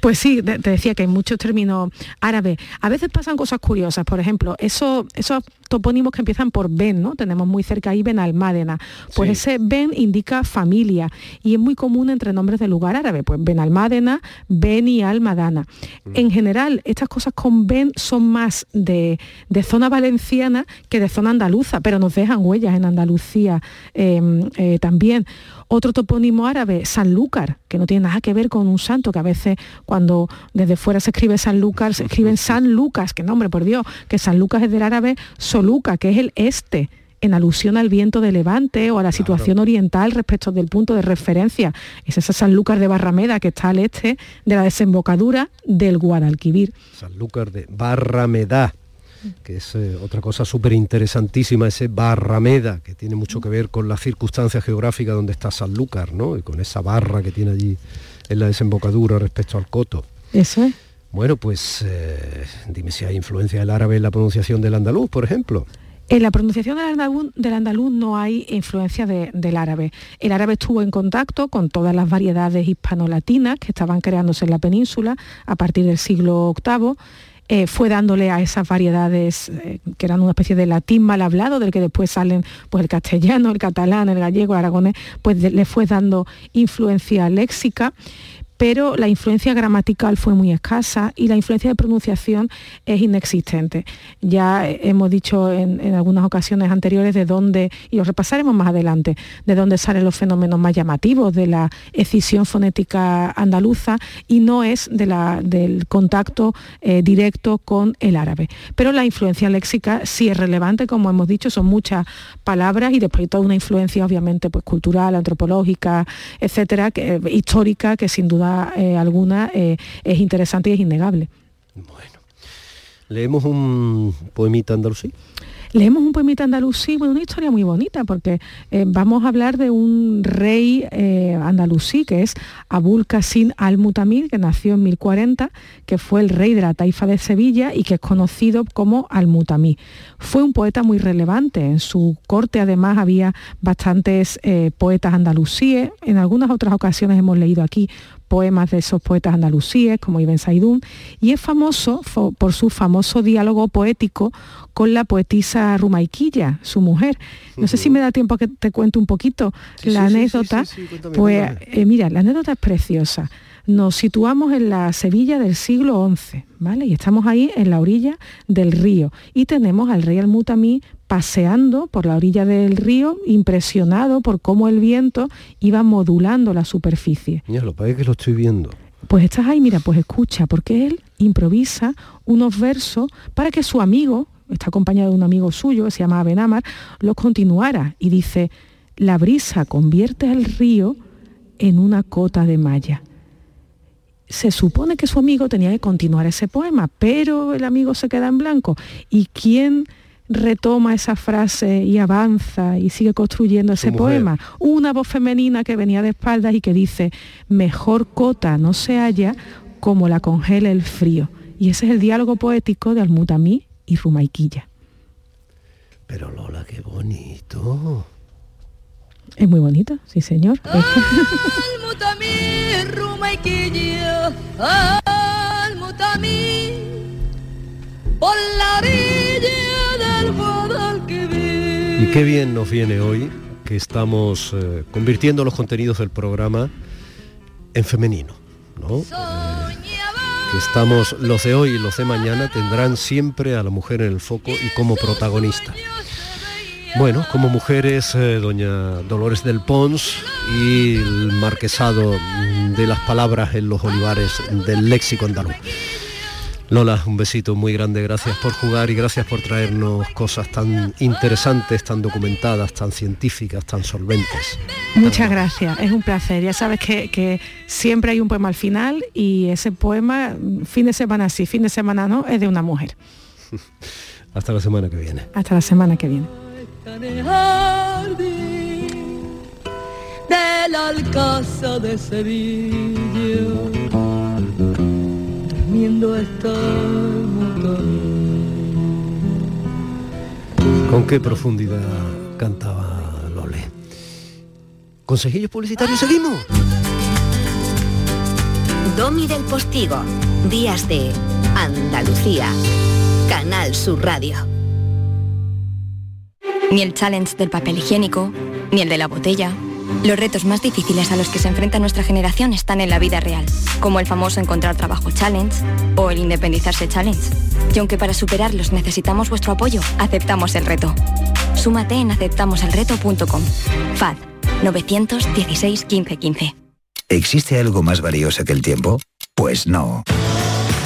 S29: Pues sí, te decía que hay muchos términos árabes. A veces pasan cosas curiosas, por ejemplo, eso, esos topónimos que empiezan por Ben, ¿no? Tenemos muy cerca ahí Ben Almádena. Pues ese Ben indica familia y es muy común entre nombres de lugar árabe, pues Ben Almádena, Ben y Almadana. Mm. En general, estas cosas con Ben son más de, zona valenciana que de zona andaluza, pero nos dejan huellas en Andalucía em, eh, también. Otro topónimo árabe, Sanlúcar, que no tiene nada que ver con un santo, que a veces cuando desde fuera se escribe Sanlúcar, se escriben San Lucas, que nombre, por Dios, que San Lucas es del árabe Soluca, que es el este en alusión al viento de levante o a la situación oriental respecto del punto de referencia. Es esa Sanlúcar de Barrameda que está al este de la desembocadura del Guadalquivir.
S2: Sanlúcar de Barrameda que es eh, otra cosa súper interesantísima, ese Barrameda, que tiene mucho que ver con la circunstancia geográfica donde está Sanlúcar, ¿no? Y con esa barra que tiene allí en la desembocadura respecto al coto.
S29: Eso es.
S2: Bueno, pues eh, dime si hay influencia del árabe en la pronunciación del andaluz, por ejemplo.
S29: En la pronunciación del andaluz, del andaluz no hay influencia del árabe. El árabe estuvo en contacto con todas las variedades hispano-latinas que estaban creándose en la península a partir del siglo VIII eh, fue dándole a esas variedades eh, que eran una especie de latín mal hablado, del que después salen pues, el castellano, el catalán, el gallego, el aragonés, pues le fue dando influencia léxica pero la influencia gramatical fue muy escasa y la influencia de pronunciación es inexistente. Ya hemos dicho en, algunas ocasiones anteriores de dónde, y lo repasaremos más adelante, de dónde salen los fenómenos más llamativos de la escisión fonética andaluza y no es de la, del contacto eh, directo con el árabe. Pero la influencia léxica sí es relevante, como hemos dicho, son muchas palabras y después toda una influencia obviamente pues, cultural, antropológica, etcétera, eh, histórica, que sin duda eh, alguna es interesante y es innegable.
S2: Bueno, leemos un poemita andalusí.
S29: Leemos un poemita andalusí, bueno, una historia muy bonita, porque eh, vamos a hablar de un rey eh, andalusí, que es Abul Qasim al-Mutamid, que nació en 1040, que fue el rey de la taifa de Sevilla y que es conocido como al-Mutamid. Fue un poeta muy relevante, en su corte además había bastantes eh, poetas andalusíes, en algunas otras ocasiones hemos leído aquí poemas de esos poetas andalusíes como Ibn Saidún y es famoso por su famoso diálogo poético con la poetisa Rumaiquilla, su mujer. No sé si me da tiempo que te cuente un poquito la anécdota. pues eh, mira, la anécdota es preciosa. Nos situamos en la Sevilla del siglo XI, ¿vale? Y estamos ahí en la orilla del río y tenemos al rey Al-Mutamí paseando por la orilla del río, impresionado por cómo el viento iba modulando la superficie.
S2: Mira, lo que que lo estoy viendo.
S29: Pues estás ahí, mira, pues escucha, porque él improvisa unos versos para que su amigo, está acompañado de un amigo suyo que se llama Benamar, lo continuara y dice, la brisa convierte el río en una cota de malla. Se supone que su amigo tenía que continuar ese poema, pero el amigo se queda en blanco. ¿Y quién retoma esa frase y avanza y sigue construyendo ese poema. Una voz femenina que venía de espaldas y que dice, mejor cota no se halla como la congela el frío. Y ese es el diálogo poético de Almutamí y Rumaiquilla.
S2: Pero Lola, qué bonito.
S29: Es muy bonito, sí señor.
S30: Almutamí, Rumaiquilla, Almutamí, por la
S2: y qué bien nos viene hoy que estamos eh, convirtiendo los contenidos del programa en femenino, ¿no? que estamos, los de hoy y los de mañana tendrán siempre a la mujer en el foco y como protagonista. Bueno, como mujeres, eh, doña Dolores del Pons y el marquesado de las palabras en los olivares del léxico andaluz. Lola, un besito muy grande, gracias por jugar y gracias por traernos cosas tan interesantes, tan documentadas, tan científicas, tan solventes.
S29: Muchas gracias, es un placer. Ya sabes que, siempre hay un poema al final y ese poema, fin de semana sí, fin de semana no, es de una mujer.
S2: Hasta la semana que viene.
S29: Hasta la semana que viene.
S30: de Sevilla
S2: ¿Con qué profundidad cantaba Lole? ¿Consejillos publicitarios seguimos?
S13: Domi del Postigo, Días de Andalucía, Canal Sur Radio.
S31: Ni el challenge del papel higiénico, ni el de la botella los retos más difíciles a los que se enfrenta nuestra generación están en la vida real, como el famoso encontrar trabajo challenge o el independizarse challenge. Y aunque para superarlos necesitamos vuestro apoyo, aceptamos el reto. Súmate en aceptamoselreto.com. FAD 916 1515.
S32: ¿Existe algo más valioso que el tiempo? Pues no.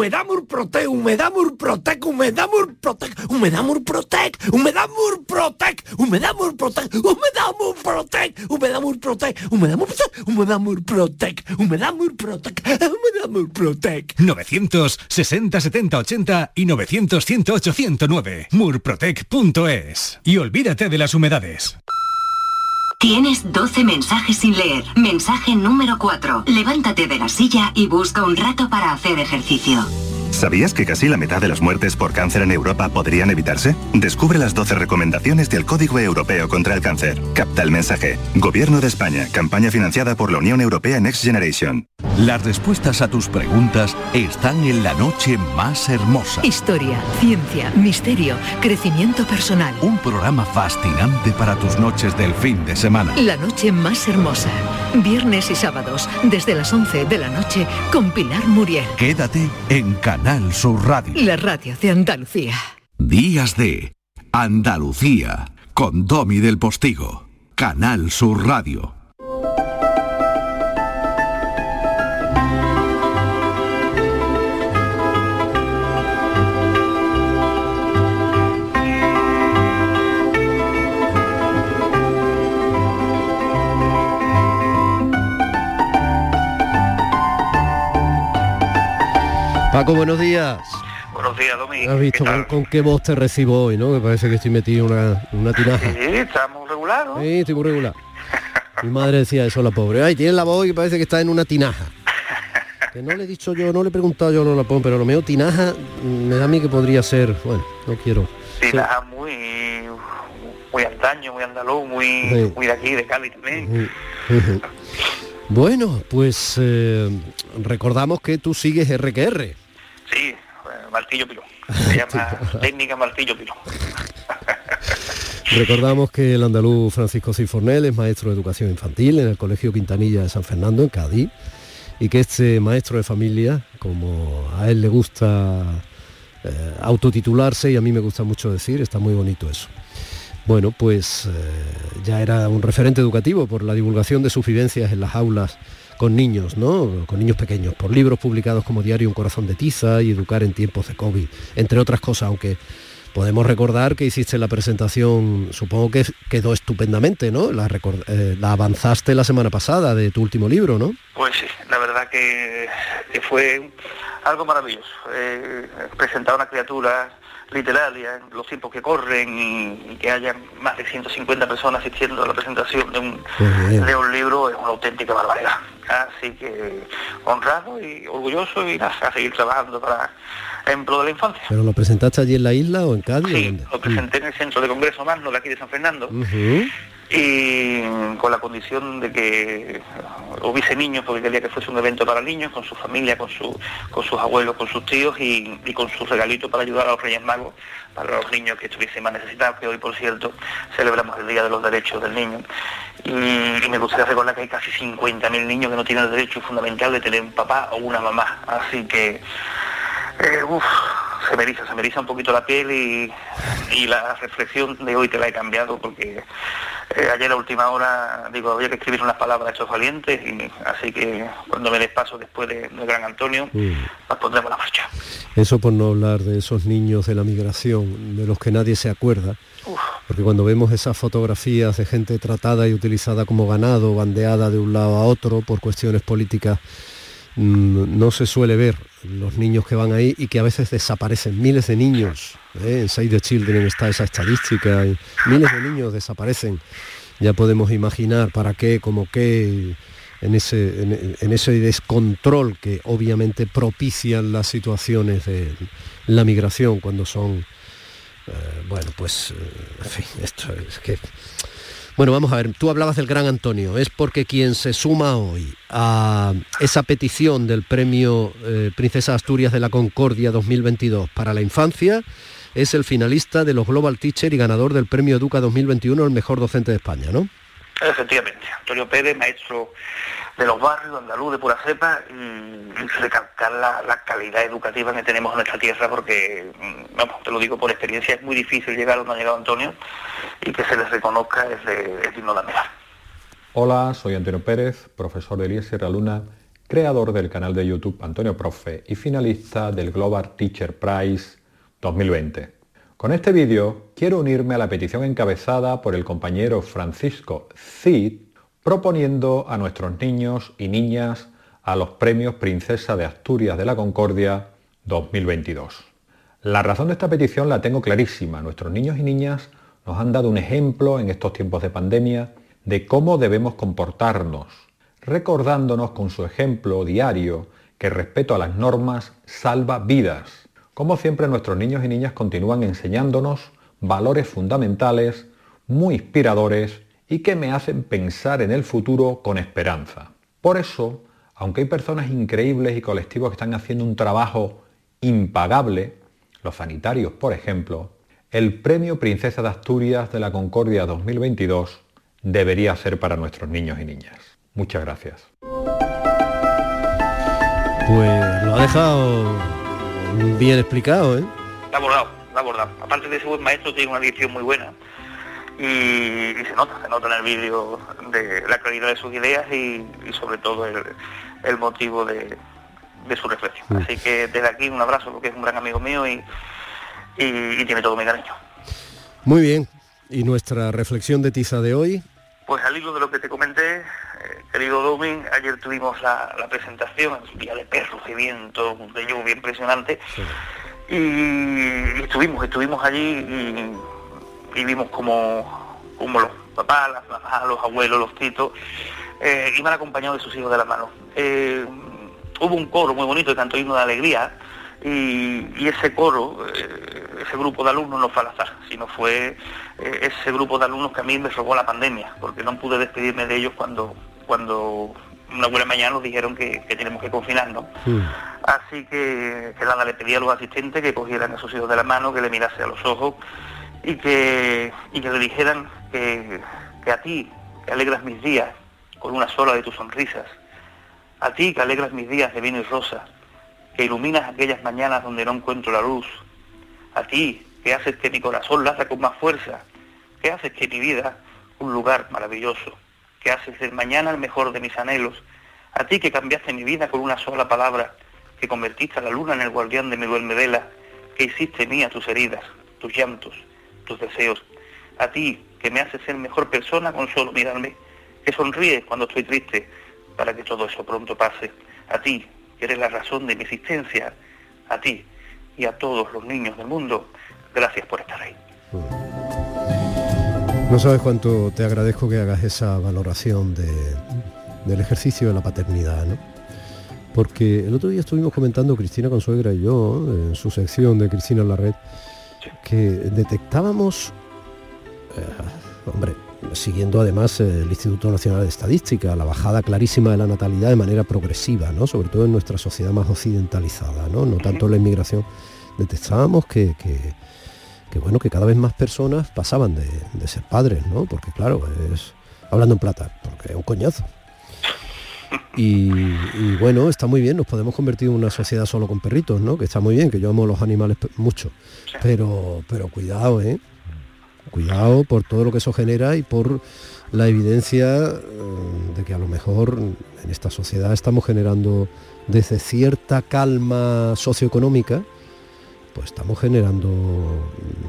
S33: Humedad Murprotec, Humedad Murprotec, Humedad Murprotec, Humedad Murprotec, Humedad Murprotec, Humedad Murprotec, Humedad Murprotec, Humedad Murprotec, Humedad Murprotec, Humedad Murprotec, Humedad Murprotec, Humedad Murprotec.
S24: 960 70 80 y 900 108 109. Murprotec.es. Y olvídate de las humedades.
S34: Tienes 12 mensajes sin leer. Mensaje número 4. Levántate de la silla y busca un rato para hacer ejercicio.
S35: ¿Sabías que casi la mitad de las muertes por cáncer en Europa podrían evitarse? Descubre las 12 recomendaciones del Código Europeo contra el Cáncer. Capta el mensaje. Gobierno de España. Campaña financiada por la Unión Europea Next Generation.
S8: Las respuestas a tus preguntas están en la noche más hermosa.
S12: Historia, ciencia, misterio, crecimiento personal.
S8: Un programa fascinante para tus noches del fin de semana.
S12: La noche más hermosa. Viernes y sábados, desde las 11 de la noche, con Pilar Muriel.
S8: Quédate en Canal Sur Radio.
S12: La radio de Andalucía.
S8: Días de Andalucía con Domi del Postigo. Canal Sur Radio.
S2: Paco, buenos días.
S36: Buenos días, Domi.
S2: ¿Has visto
S36: ¿Qué
S2: con, qué voz te recibo hoy, no? Me parece que estoy metido en una, una tinaja.
S36: Sí, estamos regular, ¿no?
S2: Sí, estoy muy regular. Mi madre decía eso, la pobre. Ay, tiene la voz y parece que está en una tinaja. Que no le he dicho yo, no le he preguntado yo, no la pongo, pero lo mío tinaja me da a mí que podría ser, bueno, no quiero.
S36: Sí, la muy muy antaño, muy andaluz, muy,
S2: Sí.
S36: muy de aquí, de Cali también.
S2: Bueno, pues eh, recordamos que tú sigues RQR.
S36: Sí, eh, martillo pilón. Se llama técnica martillo pilón.
S2: Recordamos que el andaluz Francisco Cifornel es maestro de educación infantil en el Colegio Quintanilla de San Fernando, en Cádiz, y que este maestro de familia, como a él le gusta eh, autotitularse y a mí me gusta mucho decir, está muy bonito eso. Bueno, pues eh, ya era un referente educativo por la divulgación de sus vivencias en las aulas con niños, ¿no? Con niños pequeños, por libros publicados como Diario Un Corazón de Tiza y Educar en tiempos de COVID, entre otras cosas, aunque podemos recordar que hiciste la presentación, supongo que quedó estupendamente, ¿no? La, eh, avanzaste la semana pasada de tu último libro, ¿no?
S36: Pues sí, la verdad que, que fue algo maravilloso. Eh, presentar a una criatura literaria en los tiempos que corren y, y que haya más de 150 personas asistiendo a la presentación de un, de un libro es una auténtica barbaridad. Así que honrado y orgulloso y nada, a seguir trabajando para en pro de la infancia.
S2: ¿Pero lo presentaste allí en la isla o en Cádiz?
S36: Sí, lo presenté en el Centro de Congreso Magno de aquí de San Fernando. Y con la condición de que hubiese niños, porque quería que fuese un evento para niños, con su familia, con, su, con sus abuelos, con sus tíos y, con sus regalitos para ayudar a los Reyes Magos, para los niños que estuviesen más necesitados, que hoy, por cierto, celebramos el Día de los Derechos del Niño. Y, me gustaría recordar que hay casi 50.000 niños que no tienen el derecho fundamental de tener un papá o una mamá. Así que, eh, uf, se me eriza, se me eriza un poquito la piel y, y la reflexión de hoy te la he cambiado porque eh, ayer a última hora digo había que escribir unas palabras a estos valientes y así que cuando me des paso después de, del gran Antonio
S2: Mm.
S36: las pondremos a la marcha.
S2: Eso por no hablar de esos niños de la migración, de los que nadie se acuerda. Porque cuando vemos esas fotografías de gente tratada y utilizada como ganado, bandeada de un lado a otro por cuestiones políticas, no se suele ver los niños que van ahí y que a veces desaparecen. Miles de niños, ¿eh? en Save the Children está esa estadística, y miles de niños desaparecen. Ya podemos imaginar para qué, como qué, en ese, en, ese descontrol que obviamente propician las situaciones de la migración cuando son, eh, bueno, pues, eh, en fin, esto es que... Bueno, vamos a ver, tú hablabas del gran Antonio, es porque quien se suma hoy a esa petición del premio eh, Princesa Asturias de la Concordia 2022 para la infancia, es el finalista de los Global Teacher y ganador del premio Educa 2021, el mejor docente de España, ¿no?
S36: Efectivamente, Antonio Pérez, maestro de los barrios, andaluz de pura cepa, y, y recalcar la, la calidad educativa que tenemos en nuestra tierra, porque, mm, vamos, te lo digo por experiencia, es muy difícil llegar donde ha llegado Antonio, y que se les reconozca es, de, es digno de admirar.
S37: Hola, soy Antonio Pérez, profesor de Elías Sierra Luna, creador del canal de YouTube Antonio Profe y finalista del Global Teacher Prize 2020. Con este vídeo quiero unirme a la petición encabezada por el compañero Francisco Cid proponiendo a nuestros niños y niñas a los premios Princesa de Asturias de la Concordia 2022. La razón de esta petición la tengo clarísima. Nuestros niños y niñas nos han dado un ejemplo en estos tiempos de pandemia de cómo debemos comportarnos, recordándonos con su ejemplo diario que respeto a las normas salva vidas. Como siempre, nuestros niños y niñas continúan enseñándonos valores fundamentales, muy inspiradores y que me hacen pensar en el futuro con esperanza. Por eso, aunque hay personas increíbles y colectivos que están haciendo un trabajo impagable, los sanitarios, por ejemplo, el Premio Princesa de Asturias de la Concordia 2022 debería ser para nuestros niños y niñas. Muchas gracias.
S2: Pues lo ha dejado bien explicado, ¿eh?
S36: La ha abordado, la ha abordado. Aparte de ese buen maestro, tiene una dicción muy buena. Y, se nota, se nota en el vídeo de la claridad de sus ideas y, sobre todo el, motivo de, su reflexión. Mm. Así que desde aquí un abrazo porque es un gran amigo mío y, y tiene todo mi cariño.
S2: Muy bien. ¿Y nuestra reflexión de tiza de hoy?
S36: Pues al hilo de lo que te comenté, eh, querido Domin, ayer tuvimos la, presentación, un día de perros, de viento, de lluvia impresionante, y, estuvimos, estuvimos allí y, vimos como, como los papás, las mamás, los abuelos, los titos, eh, iban acompañados de sus hijos de la mano. Eh, hubo un coro muy bonito de canto himno de alegría, y, ese coro, eh, ese grupo de alumnos no fue al azar, sino fue eh, ese grupo de alumnos que a mí me robó la pandemia, porque no pude despedirme de ellos cuando, cuando una buena mañana nos dijeron que, tenemos que confinarnos. Así que, que, nada, le pedí a los asistentes que cogieran a sus hijos de la mano, que le mirase a los ojos y que, y que le dijeran que, que a ti, que alegras mis días con una sola de tus sonrisas, a ti que alegras mis días de vino y rosa, que iluminas aquellas mañanas donde no encuentro la luz, a ti que haces que mi corazón laza con más fuerza, que haces que mi vida un lugar maravilloso, que haces del mañana el mejor de mis anhelos, a ti que cambiaste mi vida con una sola palabra, que convertiste a la luna en el guardián de mi duerme que hiciste mía tus heridas, tus llantos, deseos, a ti que me haces ser mejor persona con solo mirarme, que sonríes cuando estoy triste, para que todo eso pronto pase, a ti que eres la razón de mi existencia, a ti y a todos los niños del mundo, gracias por estar ahí.
S2: No sabes cuánto te agradezco que hagas esa valoración del ejercicio de la paternidad, ¿no? Porque el otro día estuvimos comentando Cristina Consuegra y yo, en su sección de Cristina en la red, que detectábamos, eh, hombre, siguiendo además el Instituto Nacional de Estadística, la bajada clarísima de la natalidad de manera progresiva, ¿no? sobre todo en nuestra sociedad más occidentalizada, no, no tanto la inmigración. Detectábamos que, que, bueno, que cada vez más personas pasaban de, ser padres, ¿no? porque claro, es hablando en plata, porque es un coñazo. Y, bueno, está muy bien, nos podemos convertir en una sociedad solo con perritos, ¿no? Que está muy bien, que yo amo los animales mucho. Pero, pero cuidado, ¿eh? Cuidado por todo lo que eso genera y por la evidencia eh, de que a lo mejor en esta sociedad estamos generando desde cierta calma socioeconómica, pues estamos generando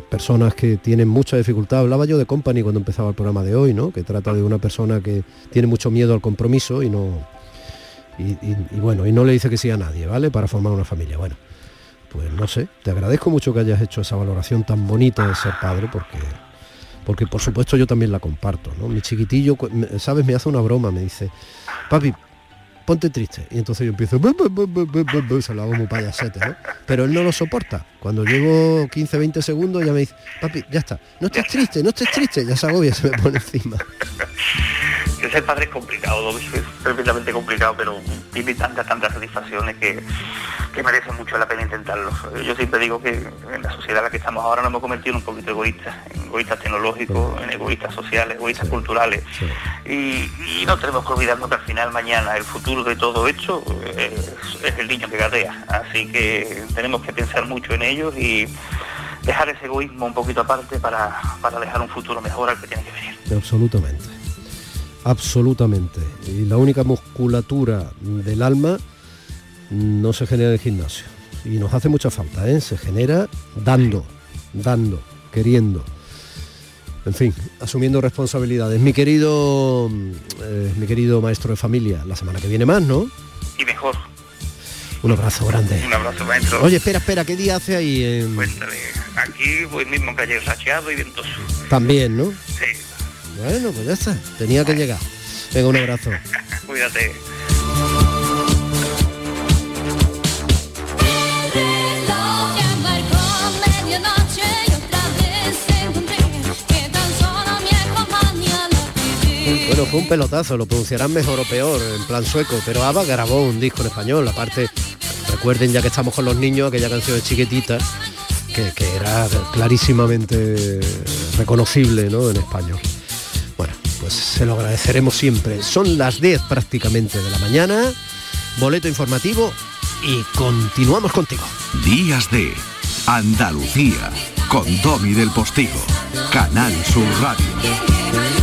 S2: personas que tienen mucha dificultad. Hablaba yo de Company cuando empezaba el programa de hoy, ¿no? Que trata de una persona que tiene mucho miedo al compromiso y no. Y, y bueno, y no le dice que sí a nadie, ¿vale? Para formar una familia. Bueno, pues no sé, te agradezco mucho que hayas hecho esa valoración tan bonita de ser padre porque porque por supuesto yo también la comparto, ¿no? Mi chiquitillo, ¿sabes? Me hace una broma, me dice, papi, ponte triste. Y entonces yo empiezo, se lo hago muy payasete, ¿no? Pero él no lo soporta. Cuando llevo 15, 20 segundos ya me dice, papi, ya está, no estés triste, no estés triste, ya se agobia, se me pone encima.
S36: que ser padre es complicado, es tremendamente complicado, pero tiene tantas, tantas satisfacciones que, que merecen mucho la pena intentarlo. Yo siempre digo que en la sociedad en la que estamos ahora nos hemos convertido en un poquito egoístas, en egoístas tecnológicos, en egoístas sociales, egoístas culturales. Y, no tenemos que olvidarnos que al final mañana el futuro de todo esto es, es el niño que gatea. Así que tenemos que pensar mucho en ellos y dejar ese egoísmo un poquito aparte para, para dejar un futuro mejor al que tiene que venir.
S2: Absolutamente absolutamente. Y la única musculatura del alma no se genera en el gimnasio. Y nos hace mucha falta, ¿eh? se genera dando, dando, queriendo. En fin, asumiendo responsabilidades. Mi querido, eh, mi querido maestro de familia, la semana que viene más, ¿no?
S36: Y mejor.
S2: Un abrazo grande.
S36: Un abrazo, maestro.
S2: Oye, espera, espera, ¿qué día hace ahí? En...
S36: Cuéntame. Aquí, hoy mismo calle sacheado y ventoso.
S2: También, ¿no?
S36: Sí.
S2: Bueno, pues ya está. Tenía que llegar. Venga, un abrazo.
S36: Cuídate.
S2: Bueno, fue un pelotazo, lo pronunciarán mejor o peor, en plan sueco, pero ABBA grabó un disco en español, aparte, recuerden ya que estamos con los niños, aquella canción de chiquitita, que, que era clarísimamente reconocible ¿no? en español. Bueno, pues se lo agradeceremos siempre. Son las 10 prácticamente de la mañana, boleto informativo y continuamos contigo.
S8: Días de Andalucía con Domi del Postigo, Canal Sur Radio.